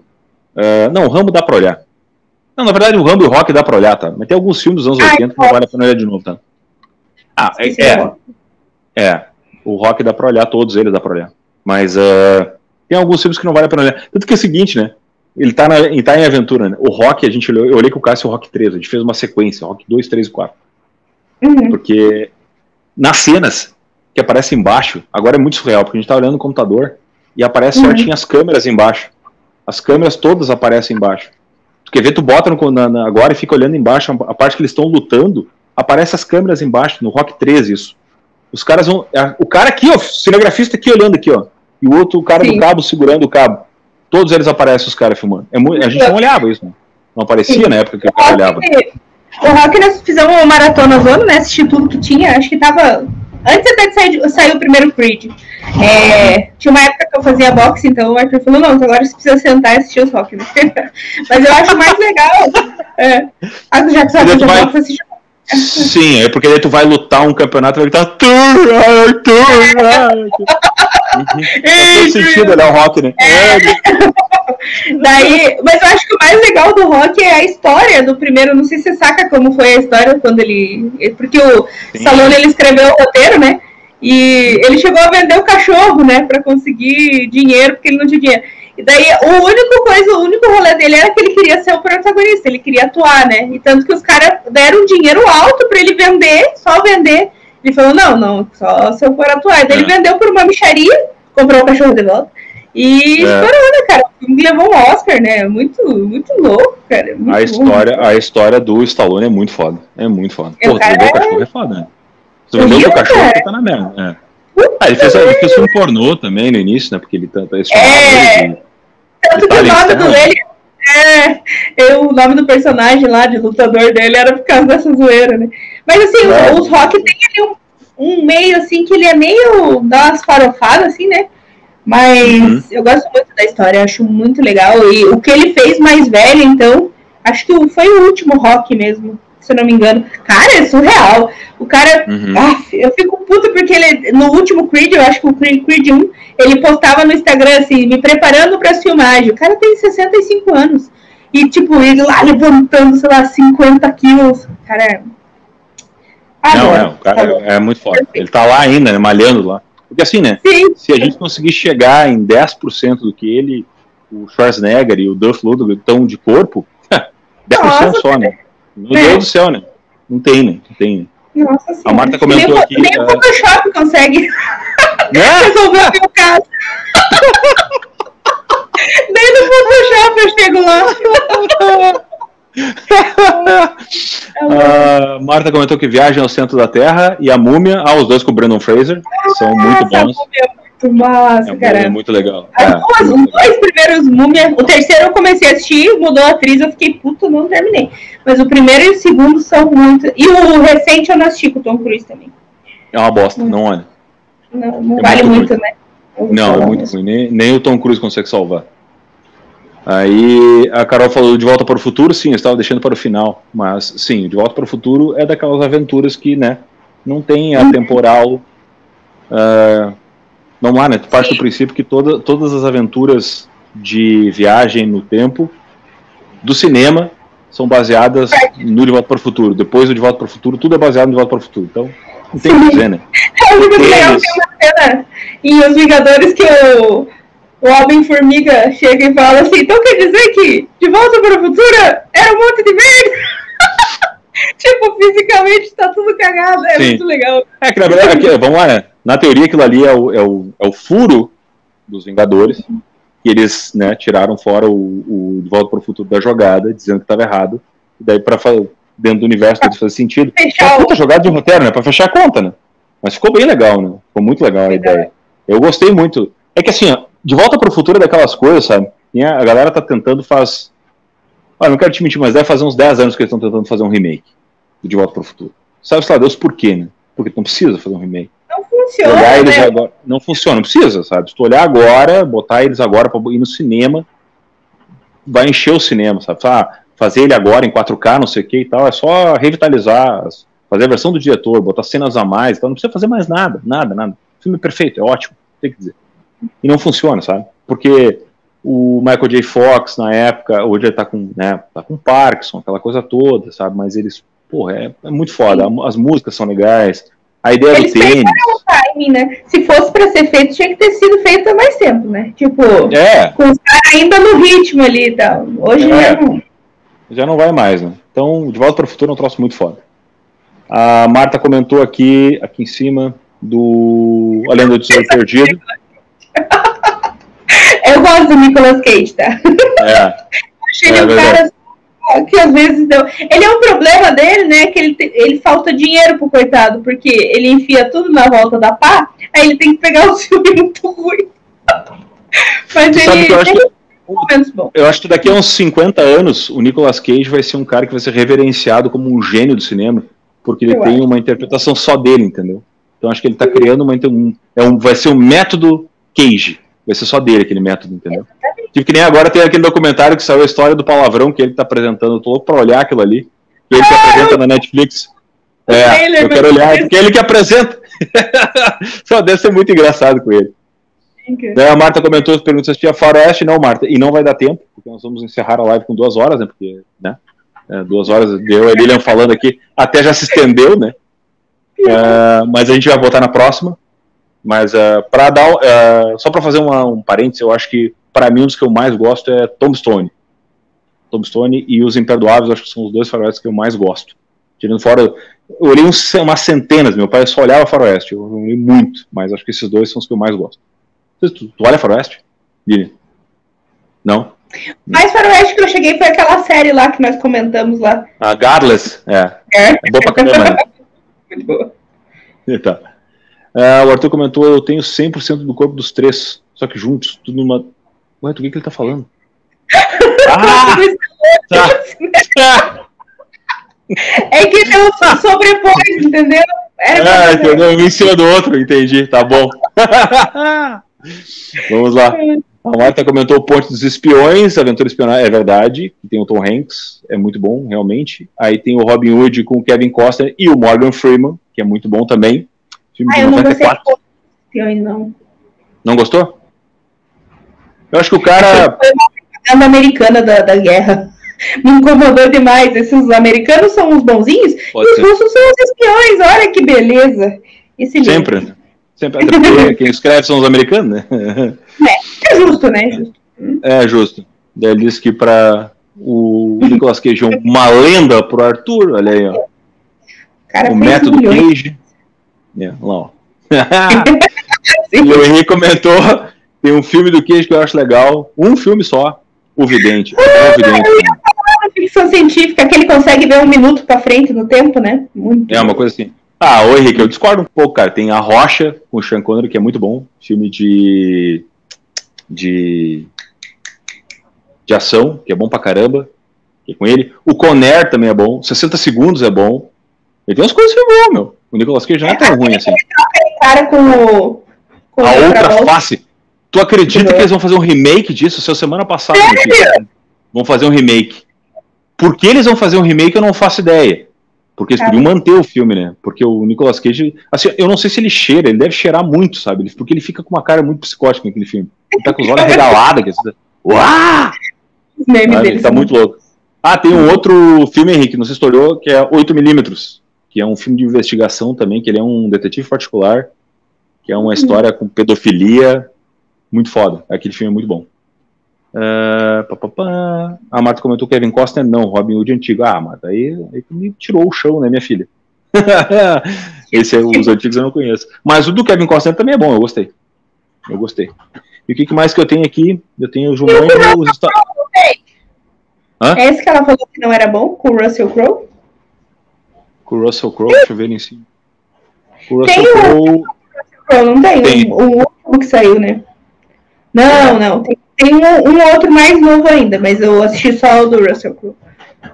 não, o Rambo dá pra olhar. Não, na verdade o Rambo e o Rock dá pra olhar, tá? Mas tem alguns filmes dos anos 80 que não vale a pena olhar de novo, tá? Ah, é, é, é, o Rock dá pra olhar, todos eles dá pra olhar. Mas uh, tem alguns filmes que não vale a pena olhar. Tanto que é o seguinte, né? Ele tá, na, ele tá em aventura, né? O Rock, a gente olhou, eu olhei com o Cássio o Rock 3, a gente fez uma sequência, Rock 2, 3 e 4. Uhum. Porque nas cenas que aparecem embaixo, agora é muito surreal, porque a gente tá olhando no computador e aparece uhum. certinho as câmeras embaixo. As câmeras todas aparecem embaixo. Tu quer ver, tu bota no, na, na, agora e fica olhando embaixo, a parte que eles estão lutando, aparece as câmeras embaixo, no Rock 3 isso. Os caras vão. O cara aqui, ó, o cinegrafista aqui olhando aqui, ó e o outro o cara Sim. do cabo segurando o cabo. Todos eles aparecem os caras filmando. É muito, a gente não olhava isso, né? Não aparecia Sim. na época que o cara olhava. O Rock nós fizemos uma maratona zona, né? Assisti tudo que tinha. Acho que tava. Antes até de sair, sair o primeiro Creed. É, tinha uma época que eu fazia boxe, então o Arthur falou, não, agora você precisa sentar e assistir os rock. Né? Mas eu acho mais legal. É, já que você vai boxe, assistir Sim, é porque daí tu vai lutar um campeonato e vai gritar Arthur, Arthur, Arthur. Faz sentido, né? O rock, né? É. Daí, mas eu acho que o mais legal do rock é a história do primeiro. Não sei se você saca como foi a história quando ele. Porque o Sim. Stallone ele escreveu o roteiro, né? E ele chegou a vender o cachorro, né? Pra conseguir dinheiro, porque ele não tinha dinheiro. E daí, o único coisa, o único rolê dele era que ele queria ser o protagonista, ele queria atuar, né? E tanto que os caras deram um dinheiro alto para ele vender, só vender. Ele falou, não, não, só se eu for atuar. Daí é. ele vendeu por uma micharia, comprou o cachorro de volta. E é. estourou, né, cara? O filme levou um Oscar, né? Muito, muito louco, cara. Muito a, história, a história do Stallone é muito foda. É muito foda. Pô, tu vendeu o cachorro é foda, né? Tu vendeu o cachorro, tá na merda. É. Ah, ele fez, ele fez um pornô também no início, né? Porque ele tá, tá é, tanto que o nome do dele é, eu, o nome do personagem lá, de lutador dele, era por causa dessa zoeira, né? Mas assim, é. os rock tem ali um, um, meio assim que ele é meio dá umas farofadas, assim, né? Mas uhum. eu gosto muito da história, acho muito legal. E o que ele fez mais velho, então, acho que foi o último rock mesmo se eu não me engano. Cara, é surreal. O cara. Uhum. Ah, eu fico puto porque ele, no último Creed, eu acho que o Creed, Creed 1, ele postava no Instagram assim, me preparando para as filmagens. O cara tem 65 anos. E, tipo, ele lá levantando, sei lá, 50 quilos. Cara, é. não, é, o cara é, é muito forte. Ele tá lá ainda, né, malhando lá. Porque assim, né? Sim. Se a gente conseguir chegar em 10% do que ele, o Schwarzenegger e o Duff Ludwig estão de corpo, 10% Nossa, só, né? Meu é. Deus do céu, né? Não tem, né? Não tem, né? Nossa A Marta comentou nem, aqui. Nem o Photoshop consegue né? resolver o meu caso. nem no Photoshop eu chego lá. Uh, Marta comentou que Viagem ao Centro da Terra e a Múmia, ah, os dois com o Brandon Fraser, são muito bons. A múmia é muito massa, é, cara. É muito legal. As é, duas, os dois primeiros Múmia, o terceiro eu comecei a assistir, mudou a atriz, eu fiquei puta, não terminei. Mas o primeiro e o segundo são muito. E o recente eu não assisti com o Tom Cruise também. É uma bosta, não olha. Não, não é vale muito, muito né? Não, é muito ruim. Nem, nem o Tom Cruise consegue salvar. Aí a Carol falou De Volta para o Futuro, sim, eu estava deixando para o final. Mas sim, De Volta para o Futuro é daquelas aventuras que, né, não tem a temporal. Uh, não há, né? Tu parte do princípio que toda, todas as aventuras de viagem no tempo do cinema são baseadas no De Volta para o Futuro. Depois do De Volta para o Futuro, tudo é baseado no De Volta para o Futuro. Então, não tem o que dizer, né? É muito legal tem uma cena em Os Vingadores que o, o Homem-Formiga chega e fala assim: então quer dizer que De Volta para o Futuro era um monte de merda? tipo, fisicamente tá tudo cagado, é Sim. muito legal. É que na verdade, vamos lá, né? Na teoria, aquilo ali é o, é o, é o furo dos Vingadores, que eles né, tiraram fora o, o De Volta para o Futuro da jogada, dizendo que estava errado, e daí para dentro do universo deles fazer sentido. Fechar é puta jogada de roteiro, né? Para fechar a conta, né? Mas ficou bem legal, né? Ficou muito legal a ideia. Eu gostei muito. É que assim, ó, De Volta para o Futuro é daquelas coisas, sabe? E a galera tá tentando faz. Olha, não quero te mentir, mas deve fazer uns 10 anos que eles estão tentando fazer um remake do De Volta para o Futuro. Sabe, sei lá, Deus por quê, né? Porque não precisa fazer um remake. Não funciona. Olhar eles né? agora, não funciona, não precisa, sabe? Se tu olhar agora, botar eles agora para ir no cinema, vai encher o cinema, sabe? Ah, fazer ele agora em 4K, não sei o que e tal, é só revitalizar, fazer a versão do diretor, botar cenas a mais, então não precisa fazer mais nada, nada, nada. O filme é perfeito, é ótimo, tem que dizer. E não funciona, sabe? Porque o Michael J. Fox, na época, hoje ele tá com, né, tá com Parkinson, aquela coisa toda, sabe? Mas eles, porra, é, é muito foda. As músicas são legais, a ideia Eles do tênis. O timing, né? Se fosse para ser feito, tinha que ter sido feito há mais tempo, né? Tipo, é. com os caras ainda no ritmo ali e tal. Hoje é. não. Já não vai mais, né? Então, De Volta para o Futuro é um troço muito foda. A Marta comentou aqui, aqui em cima, do A Lenda do Tesouro Perdido. Eu gosto do Nicolas Cage, tá? É. Achei é, um cara que às vezes deu. Ele é um problema dele, né? Que ele, ele falta dinheiro pro coitado, porque ele enfia tudo na volta da pá, aí ele tem que pegar um filme muito ruim. Mas tu ele. Eu acho, que, eu acho que daqui a uns 50 anos o Nicolas Cage vai ser um cara que vai ser reverenciado como um gênio do cinema, porque ele eu tem acho. uma interpretação só dele, entendeu? Então acho que ele está criando uma. Um, é um, vai ser um método Cage. Vai ser só dele aquele método, entendeu? Tipo que nem agora tem aquele documentário que saiu a história do palavrão que ele tá apresentando. Eu tô louco pra olhar aquilo ali. Que ele que apresenta na Netflix. É, eu quero olhar, porque ele que apresenta. Só deve ser muito engraçado com ele. Daí a Marta comentou as perguntas se tinha faroeste, não, Marta, e não vai dar tempo, porque nós vamos encerrar a live com duas horas, né? Porque, né? É, duas horas deu a Lilian falando aqui, até já se estendeu, né? Uh, mas a gente vai voltar na próxima. Mas uh, é, para dar, uh, só para fazer uma, um parênteses, eu acho que para mim um dos que eu mais gosto é Tombstone. Tombstone e Os Imperdoáveis, acho que são os dois faroestes que eu mais gosto. Tirando fora, eu olhei uns, umas centenas, meu pai só olhava faroeste, eu olhei muito, mas acho que esses dois são os que eu mais gosto. Tu, tu olha faroeste? Lili? Não? Mais faroeste que eu cheguei foi aquela série lá que nós comentamos lá. A Godless, é. É, é boa pra caramba, né? Muito boa. Tá. Uh, o Arthur comentou: eu tenho 100% do corpo dos três, só que juntos, tudo numa. Ué, do que, que ele tá falando? ah! tá. É que eu sobrepôs, entendeu? É, entendeu? Um em cima do outro, entendi, tá bom. Vamos lá. A Marta comentou o Ponte dos Espiões, Aventura Espionagem, é verdade, tem o Tom Hanks, é muito bom, realmente. Aí tem o Robin Hood com o Kevin Costner e o Morgan Freeman, que é muito bom também. Filme ah, de 94. Não, gostei não. não gostou? Eu acho que o cara. Foi uma propaganda americana da, da guerra. Me incomodou demais. Esses americanos são os bonzinhos Pode e os russos são os espiões. Olha que beleza. Esse Sempre. Livro. Sempre. Até porque quem escreve são os americanos, né? É, é justo, né? Justo. É justo. Daí ele disse que para o Nicolas Cage é uma lenda pro Arthur. Olha aí, ó. Cara, o método Cage. É, lá, ó. e o Henrique comentou tem um filme do Cage que eu acho legal, um filme só, O Vidente. É o Vidente. ficção científica que ele consegue ver um minuto para frente no tempo, né? Muito é uma coisa assim. Ah, oi, Henrique, eu discordo um pouco, cara. Tem A Rocha com o Sean Connery, que é muito bom. Filme de. de. de ação, que é bom pra caramba. Que é com ele. O Conner também é bom. 60 Segundos é bom. Ele tem umas coisas que é bom, meu. O Nicolas Cage não é tão ruim assim. cara com. Com a outra face. Tu acredita que eles vão fazer um remake disso? Seu semana passada. Vão fazer um remake. Por que eles vão fazer um remake, eu não faço ideia. Porque eles podiam manter o filme, né? Porque o Nicolas Cage. Assim, eu não sei se ele cheira, ele deve cheirar muito, sabe? Porque ele fica com uma cara muito psicótica naquele filme. Ele tá com os olhos regalados. Assim, Uau! Ele tá muito louco. Ah, tem um outro filme, Henrique, não sei se olhou, que é 8mm, que é um filme de investigação também, que ele é um detetive particular, que é uma história com pedofilia, muito foda. Aquele filme é muito bom. Uh, pá, pá, pá. A Marta comentou Kevin Costner, não, Robin Hood antigo. Ah, Marta, aí, aí me tirou o chão, né, minha filha? Esse é, os antigos eu não conheço. Mas o do Kevin Costner também é bom, eu gostei. Eu gostei. E o que mais que eu tenho aqui? Eu tenho o Jumanji e os Hã? É esse que ela falou que não era bom, com o Russell Crowe? Com o Russell Crowe, deixa eu ver ali em cima. O Russell Crowe. Não tem, tem. O, último que saiu, né? Não, não. Tem, tem um, um, outro mais novo ainda, mas eu assisti só o do Russell Crowe.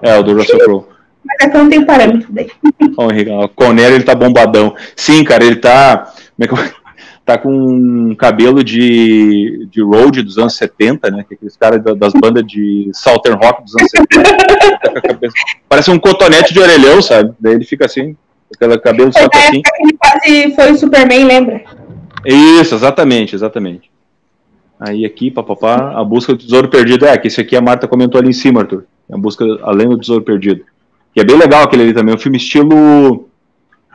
É, o do Russell Crowe. Mas é que eu não tenho parâmetro daí. Ó, oh, o Conner, ele tá bombadão. Sim, cara, ele tá. Como é que tá com um cabelo de, de road dos anos 70, né? Que é aqueles caras das bandas de Southern Rock dos anos 70. Parece um cotonete de orelhão, sabe? Daí ele fica assim, aquele cabelo só assim. Ele quase foi o Superman, lembra? Isso, exatamente, exatamente. Aí aqui, papapá, a busca do tesouro perdido. É, que esse aqui a Marta comentou ali em cima, Arthur. A busca além do tesouro perdido. Que é bem legal aquele ali também. Um filme estilo.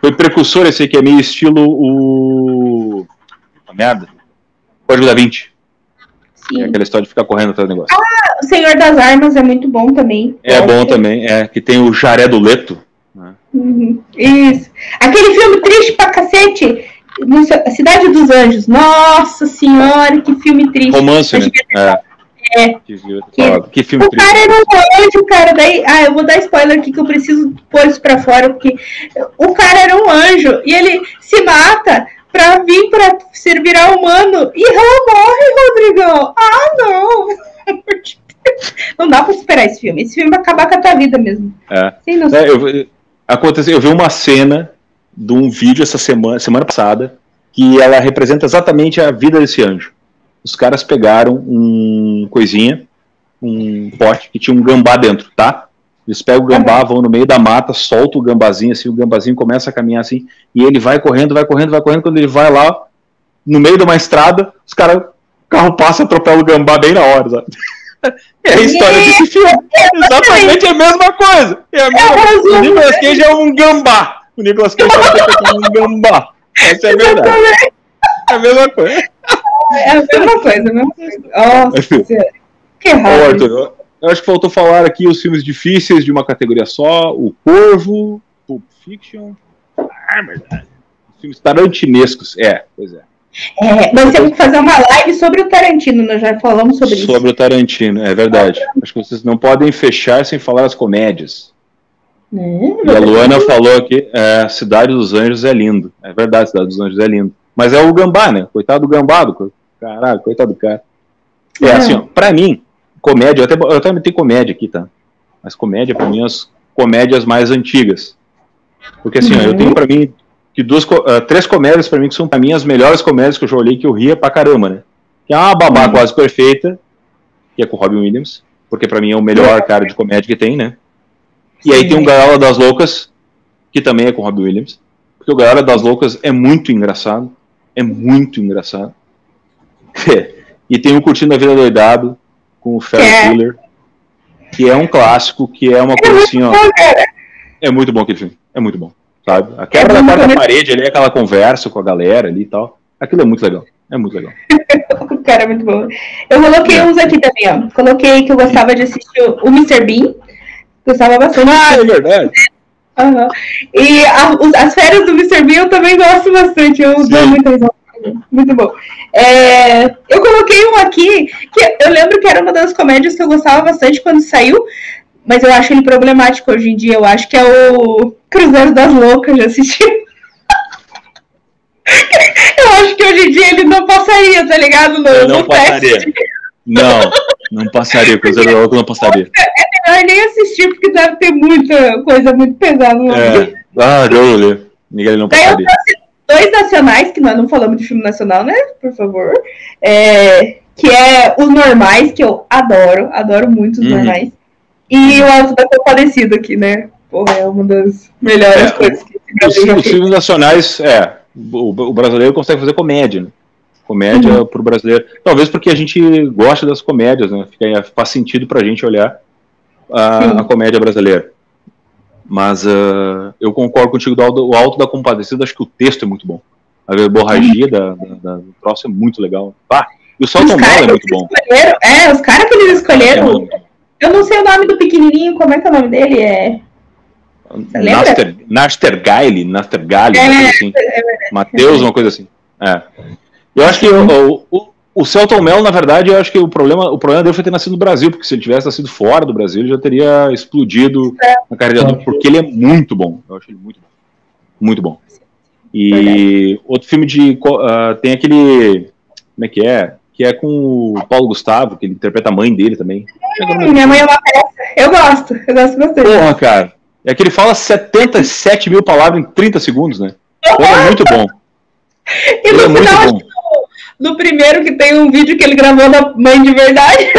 Foi precursor esse aqui, é meio estilo o merda. Código da 20. Sim. É aquela história de ficar correndo atrás do negócio. Ah, o Senhor das Armas é muito bom também. É bom também, é. Que tem o Jaré do Leto. Né? Uhum, isso. Aquele filme triste pra cacete. Cidade dos Anjos. Nossa senhora, que filme triste. Romance, né? É. É. Que, que filme o triste. cara era um anjo, cara. Daí, ah, eu vou dar spoiler aqui que eu preciso pôr isso pra fora, porque o cara era um anjo e ele se mata pra vir pra servir ao humano. E ela morre, Rodrigão. Ah, não. não dá pra superar esse filme. Esse filme vai acabar com a tua vida mesmo. É. é eu, aconteceu, eu vi uma cena de um vídeo essa semana, semana passada, que ela representa exatamente a vida desse anjo. Os caras pegaram um coisinha, um pote que tinha um gambá dentro, tá? Eles pegam o gambá, vão no meio da mata, soltam o gambazinho, assim, o gambazinho começa a caminhar assim, e ele vai correndo, vai correndo, vai correndo, quando ele vai lá, no meio de uma estrada, os caras, o carro passa, atropela o gambá bem na hora, sabe? É a história desse filme. Exatamente a mesma coisa. É a mesma coisa. O Nicolas Cage é um gambá. O Nicolas Cage é um gambá. Essa é a verdade. É a mesma coisa. É a mesma coisa, a mesma coisa. Nossa, que errado. Eu acho que faltou falar aqui os filmes difíceis de uma categoria só: O Corvo, Pulp Fiction. Ah, é verdade. Os filmes tarantinescos. É, pois é. É, nós temos que fazer uma live sobre o Tarantino, nós já falamos sobre, sobre isso. Sobre o Tarantino, é verdade. Acho que vocês não podem fechar sem falar as comédias. É, e a Luana falou aqui, é, Cidade dos Anjos é lindo. É verdade, Cidade dos Anjos é lindo. Mas é o Gambá, né? Coitado do Gambá, do... caralho, coitado do cara. É, é. assim, ó, pra mim, comédia, eu até, eu até tenho comédia aqui, tá? Mas comédia, pra mim, as comédias mais antigas. Porque assim, uhum. ó, eu tenho pra mim que duas, uh, três comédias pra mim que são pra mim as melhores comédias que eu já olhei que eu ria pra caramba, né? Que é uma babá uhum. quase perfeita, que é com o Robin Williams, porque pra mim é o melhor cara de comédia que tem, né? E aí tem o Gaiola das Loucas, que também é com o Robin Williams, porque o Gaiola das Loucas é muito engraçado, é muito engraçado. e tem o Curtindo a Vida Doidado, com o Ferris Bueller, que é um clássico, que é uma é coisa assim, ó. É muito bom aquele filme, é muito bom, sabe? A quebra é da quarta parede ali, aquela conversa com a galera ali e tal, aquilo é muito legal, é muito legal. o cara é muito bom. Eu coloquei é. uns aqui também, ó. Coloquei que eu gostava de assistir o Mr. Bean, gostava bastante. Ah, é verdade. Uhum. E a, as férias do Mr. Bean eu também gosto bastante, eu Sim. dou muita risada. Muito bom. É, eu coloquei um aqui que eu lembro que era uma das comédias que eu gostava bastante quando saiu, mas eu acho ele problemático hoje em dia. Eu acho que é o Cruzeiro das Loucas, já assisti. acho que hoje em dia ele não passaria, tá ligado? No, eu não no passaria. Teste. Não, não passaria, coisa do outro não passaria. É melhor nem assistir, porque deve ter muita coisa muito pesada no é. Ah, Deus ler. Ninguém não passaria. Dois nacionais, que nós não falamos de filme nacional, né? Por favor. É, que é Os Normais, que eu adoro, adoro muito os uhum. normais. E o Alto da Compadecida aqui, né? Porra, é uma das melhores é, coisas que os, os filmes nacionais, é, o, o, brasileiro consegue fazer comédia, né? Comédia uhum. pro brasileiro. Talvez porque a gente gosta das comédias, né? Fica, faz sentido pra gente olhar a, a comédia brasileira. Mas uh, eu concordo contigo do Alto, o Alto da Compadecida, acho que o texto é muito bom. A verborragia uhum. da, da, da, do troço é muito legal. Ah, e o Salto Mello é muito bom. É, os caras que eles escolheram. Eu não sei o nome do pequenininho, como é que é o nome dele? É. Naster, Nastergaile, Nastergaile, é, uma coisa assim. É, é Mateus, uma coisa assim. É. Eu acho que o, o, o Celton Mello, na verdade, eu acho que o problema, o problema dele foi ter nascido no Brasil, porque se ele tivesse nascido fora do Brasil, ele já teria explodido é. na carreira dele, porque ele é muito bom. Eu acho ele muito bom. Muito bom. E outro filme de. Uh, tem aquele. Como é que é? Que é com o Paulo Gustavo, que ele interpreta a mãe dele também. minha mãe é uma peça. Eu gosto, eu gosto bastante. Porra, cara. É que ele fala 77 mil palavras em 30 segundos, né? Então é muito bom. E ele no é final do primeiro que tem um vídeo que ele gravou da mãe de verdade.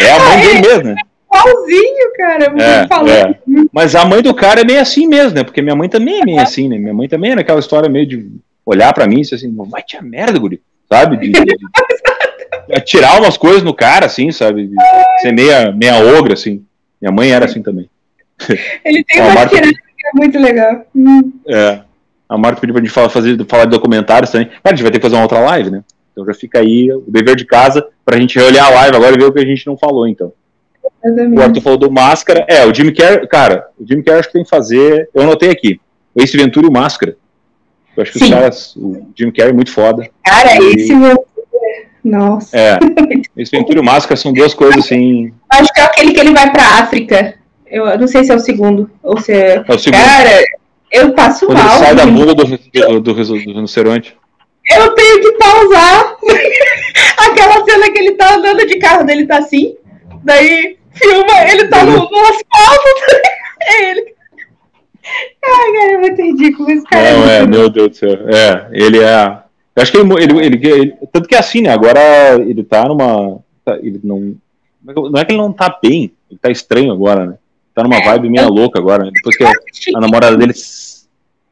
É a mãe dele mesmo, né? Igualzinho, cara. É, é. Mas a mãe do cara é meio assim mesmo, né? Porque minha mãe também é meio assim, né? Minha mãe também é naquela história meio de olhar pra mim e dizer assim, vai te a merda, guri. Sabe? De, de, de, atirar umas coisas no cara, assim, sabe? De ser meia, meia ogra, assim. Minha mãe era assim também. Ele tem uma Marta... que é muito legal. Hum. É. A Marta pediu pra gente falar, fazer, falar de documentários também. Cara, a gente vai ter que fazer uma outra live, né? Então já fica aí o dever de casa pra gente olhar a live agora e ver o que a gente não falou, então. O Arthur falou do Máscara. É, o Jimmy Carrey, cara, o Jimmy Carrey acho que tem que fazer. Eu anotei aqui. O Ace Ventura e o Máscara. Eu acho que Sim. os caras. O Jimmy Carrey é muito foda. Cara, e... esse meu. Nossa. É. Ace Ventura e o Máscara são duas coisas assim. Acho que é aquele que ele vai pra África. Eu não sei se é o segundo. Ou se é. é o segundo. Cara, eu passo Quando mal. Ele sai da bunda do, do, do, do rinoceronte. Eu tenho que pausar. Aquela cena que ele tá andando de carro dele tá assim. Daí filma, ele tá no, no asfalto. É ele. Ai, cara, é muito ridículo esse cara. Não, é, meu Deus do céu. É, ele é. Eu acho que ele, ele, ele, ele, Tanto que é assim, né? Agora ele tá numa. Tá, ele não. Não é que ele não tá bem, ele tá estranho agora, né? Tá numa é, vibe meio louca agora, né? Depois que a, a namorada dele.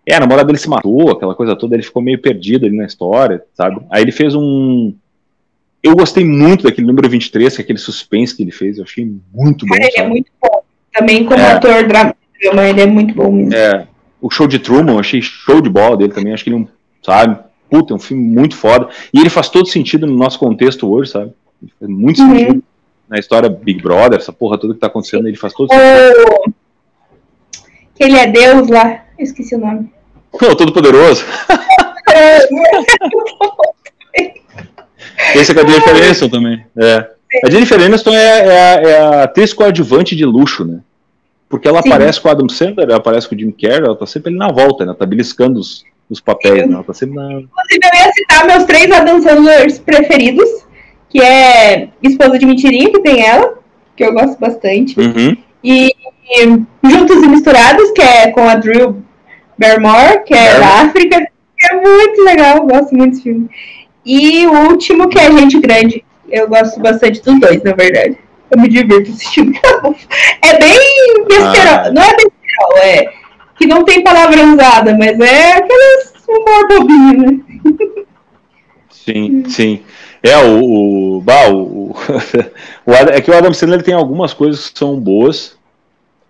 É, a namorada dele se matou, aquela coisa toda, ele ficou meio perdido ali na história, sabe? Aí ele fez um. Eu gostei muito daquele número 23, que é aquele suspense que ele fez, eu achei muito bom. Ele é muito bom. Também como é. ator drama, ele é muito bom mesmo. É. O show de Truman, eu achei show de bola dele também, acho que ele, sabe? Puta, é um filme muito foda. E ele faz todo sentido no nosso contexto hoje, sabe? Faz muito uhum. sentido na história Big Brother, essa porra toda que tá acontecendo, ele faz todo sentido. Que ele é Deus lá, eu esqueci o nome. Pô, todo poderoso. Esse é a Jennifer Aniston também. É. A Jennifer Aniston é, é, a, é a atriz coadjuvante de luxo, né? Porque ela Sim. aparece com o Adam Sandler, ela aparece com o Jim Carrey, ela tá sempre ali na volta, né? Ela tá beliscando os, os papéis, né? Ela tá sempre na... Inclusive, eu ia citar meus três Adam Sandlers preferidos, que é Esposa de Mentirinha, que tem ela, que eu gosto bastante. Uhum. E, e, Juntos e Misturados, que é com a Drew Barrymore, que é da África, que é muito legal, gosto muito desse filme. E o último, que é Gente Grande. Eu gosto bastante dos dois, na verdade. Eu me divirto assistindo. É bem besterol. Ah. Não é besterol, é que não tem palavra usada, mas é aqueles humor bobinho, né? Sim, sim. É, o. o, bah, o, o é que o Adam Sandler tem algumas coisas que são boas.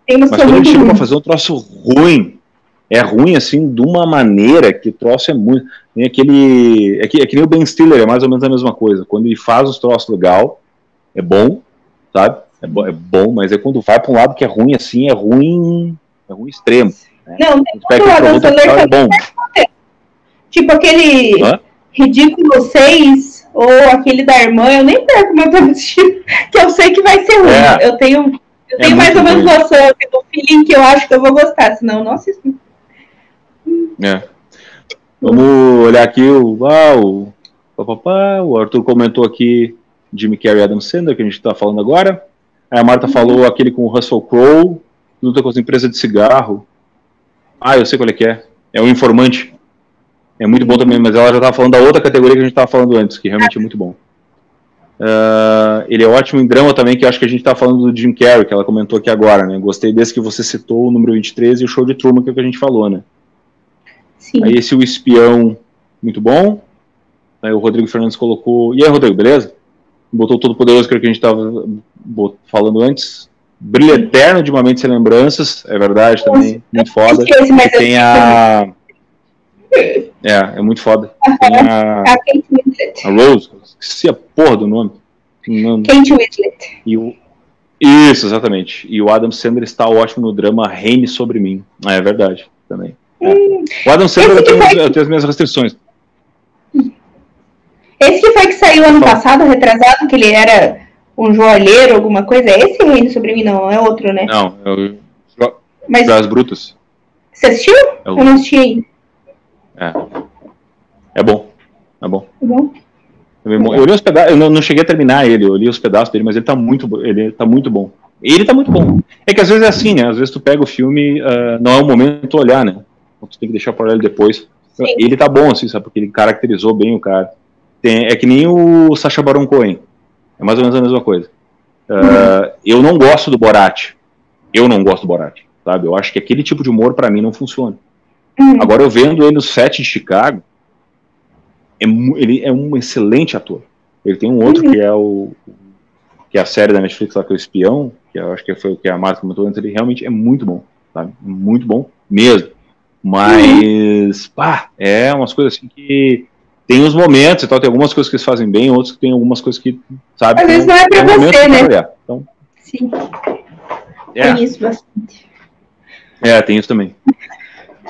mas quando ele chega pra fazer um troço ruim, é ruim assim de uma maneira que o troço é muito. Tem aquele. É que, é que nem o Ben Stiller, é mais ou menos a mesma coisa. Quando ele faz os troços legal, é bom, sabe? É, bo é bom, mas é quando vai pra um lado que é ruim assim, é ruim. É ruim extremo. Né? Não, tem o Adam Sandler é bom. Tipo aquele Hã? ridículo 6 ou aquele da irmã, eu nem perco meu tempo assistindo, que eu sei que vai ser ruim. É. Eu tenho, eu é tenho mais ou menos noção do feeling que eu acho que eu vou gostar, senão eu não assisto. É. Vamos, olhar aqui o, ah, o, papapá, o Arthur comentou aqui Jimmy Carrey e Adam Sandler, que a gente está falando agora. Aí a Marta uhum. falou aquele com o Russell Crowe, luta com as empresas de cigarro. Ah, eu sei qual é que é. É o Informante. É muito bom também, mas ela já estava falando da outra categoria que a gente estava falando antes, que realmente é muito bom. Uh, ele é ótimo em drama também, que acho que a gente está falando do Jim Carrey, que ela comentou aqui agora, né? Gostei desse que você citou, o número 23 e o show de Truman, que é o que a gente falou, né? Sim. Aí esse O Espião, muito bom. Aí o Rodrigo Fernandes colocou. E aí, Rodrigo, beleza? Botou todo poderoso, que, é o que a gente estava falando antes. Brilho Eterno de Uma Mente Sem Lembranças, é verdade também, muito foda. Tem a. É, é muito foda. Tem a. A Rose, esqueci a porra do nome. Kate Winslet. E o... Isso, exatamente. E o Adam Sandler está ótimo no drama Reine Sobre Mim. Ah, é verdade, também. É. Hum, o Adam Sandler eu tenho, foi... eu tenho, as minhas restrições. Esse que foi que saiu ano passado, retrasado, que ele era um joalheiro, alguma coisa. É esse Reino Sobre Mim, não, é outro, né? Não, é o. Mas... Das Brutas. Você assistiu? É o... Eu não assisti ainda. É. É bom. É bom. É bom. Eu li os pedaços, eu não, não, cheguei a terminar ele, eu li os pedaços dele, mas ele tá muito, ele tá muito bom. Ele tá muito bom. É que às vezes é assim, né? Às vezes tu pega o filme, uh, não é o momento de olhar, né? Tu tem que deixar para ele depois. Sim. Ele tá bom, assim, sabe? Porque ele caracterizou bem o cara. Tem, é que nem o Sacha Baron Cohen. É mais ou menos a mesma coisa. Uh, uhum. Eu não gosto do Borat. Eu não gosto do Borat, sabe? Eu acho que aquele tipo de humor para mim não funciona. Uhum. Agora eu vendo ele no set de Chicago, é, ele é um excelente ator. Ele tem um outro uhum. que é o que é a série da Netflix lá que é o Espião, que eu acho que foi o que a Marta comentou antes, ele realmente é muito bom, sabe? Muito bom mesmo. Mas, uhum. pá, é umas coisas assim que tem uns momentos e tal, tem algumas coisas que eles fazem bem, outros que tem algumas coisas que, sabe? Às vezes não é pra você, né? Então, Sim. É. Tem isso bastante. É, tem isso também.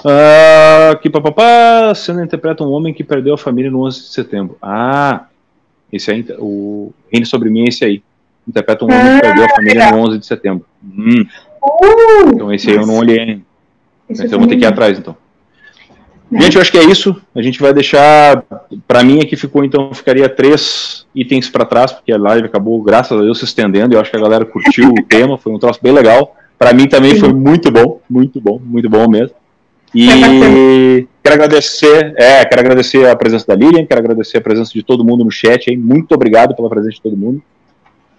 Uh, aqui, papapá, Senna interpreta um homem que perdeu a família no 11 de setembro. Ah, esse aí, o Reino Sobre Mim é esse aí. Interpreta um homem ah, que perdeu a família no 11 de setembro. Hum. Uh, então esse aí eu não olhei ainda. Então eu vou ter que ir atrás, então. Né? Gente, eu acho que é isso. A gente vai deixar. Para mim, aqui ficou, então, ficaria três itens para trás, porque a live acabou, graças a Deus, se estendendo. Eu acho que a galera curtiu o tema, foi um troço bem legal. Para mim também foi muito bom, muito bom, muito bom mesmo. E quero agradecer, é, quero agradecer a presença da Lilian, quero agradecer a presença de todo mundo no chat aí. Muito obrigado pela presença de todo mundo.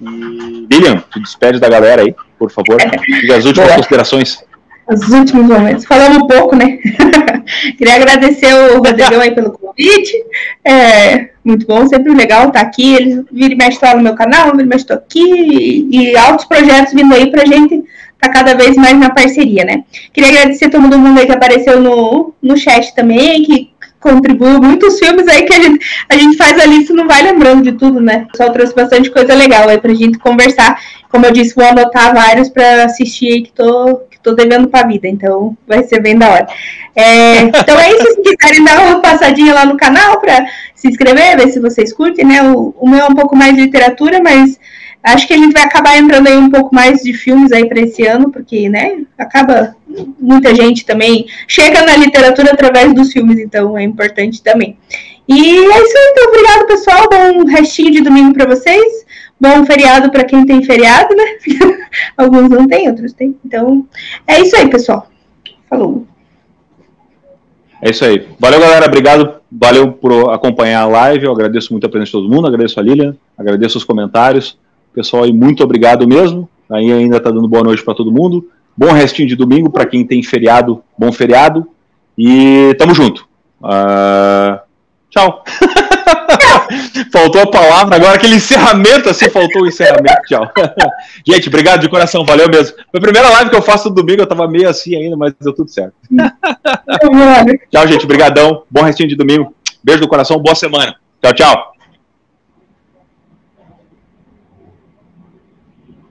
E Lilian, te despede da galera aí, por favor. Diga as últimas Boa. considerações. Os últimos momentos. Falamos um pouco, né? Queria agradecer o Rodrigão aí pelo convite. É muito bom, sempre legal estar aqui. Eles viram e mexem lá no meu canal, viram e mexem aqui. E, e altos projetos vindo aí pra gente tá cada vez mais na parceria, né? Queria agradecer todo mundo aí que apareceu no, no chat também, que contribuiu muitos filmes aí que a gente, a gente faz a lista não vai lembrando de tudo, né? Só trouxe bastante coisa legal aí pra gente conversar. Como eu disse, vou anotar vários para assistir aí que tô, que tô devendo pra vida, então vai ser bem da hora. É, então é isso, se quiserem dar uma passadinha lá no canal para se inscrever, ver se vocês curtem, né? O, o meu é um pouco mais de literatura, mas Acho que a gente vai acabar entrando aí um pouco mais de filmes aí para esse ano, porque, né, acaba muita gente também chega na literatura através dos filmes, então é importante também. E é isso então obrigado pessoal, bom restinho de domingo para vocês, bom feriado para quem tem feriado, né? Alguns não tem, outros tem. Então, é isso aí, pessoal. Falou. É isso aí. Valeu, galera. Obrigado. Valeu por acompanhar a live. Eu agradeço muito a presença de todo mundo. Agradeço a Lilian. Agradeço os comentários. Pessoal, aí, muito obrigado mesmo. Aí ainda está dando boa noite para todo mundo. Bom restinho de domingo para quem tem feriado, bom feriado. E tamo junto. Uh, tchau. faltou a palavra, agora aquele encerramento assim, faltou o encerramento. Tchau. Gente, obrigado de coração, valeu mesmo. Foi a primeira live que eu faço no domingo, eu tava meio assim ainda, mas deu tudo certo. tchau, gente, brigadão. Bom restinho de domingo. Beijo do coração, boa semana. Tchau, tchau.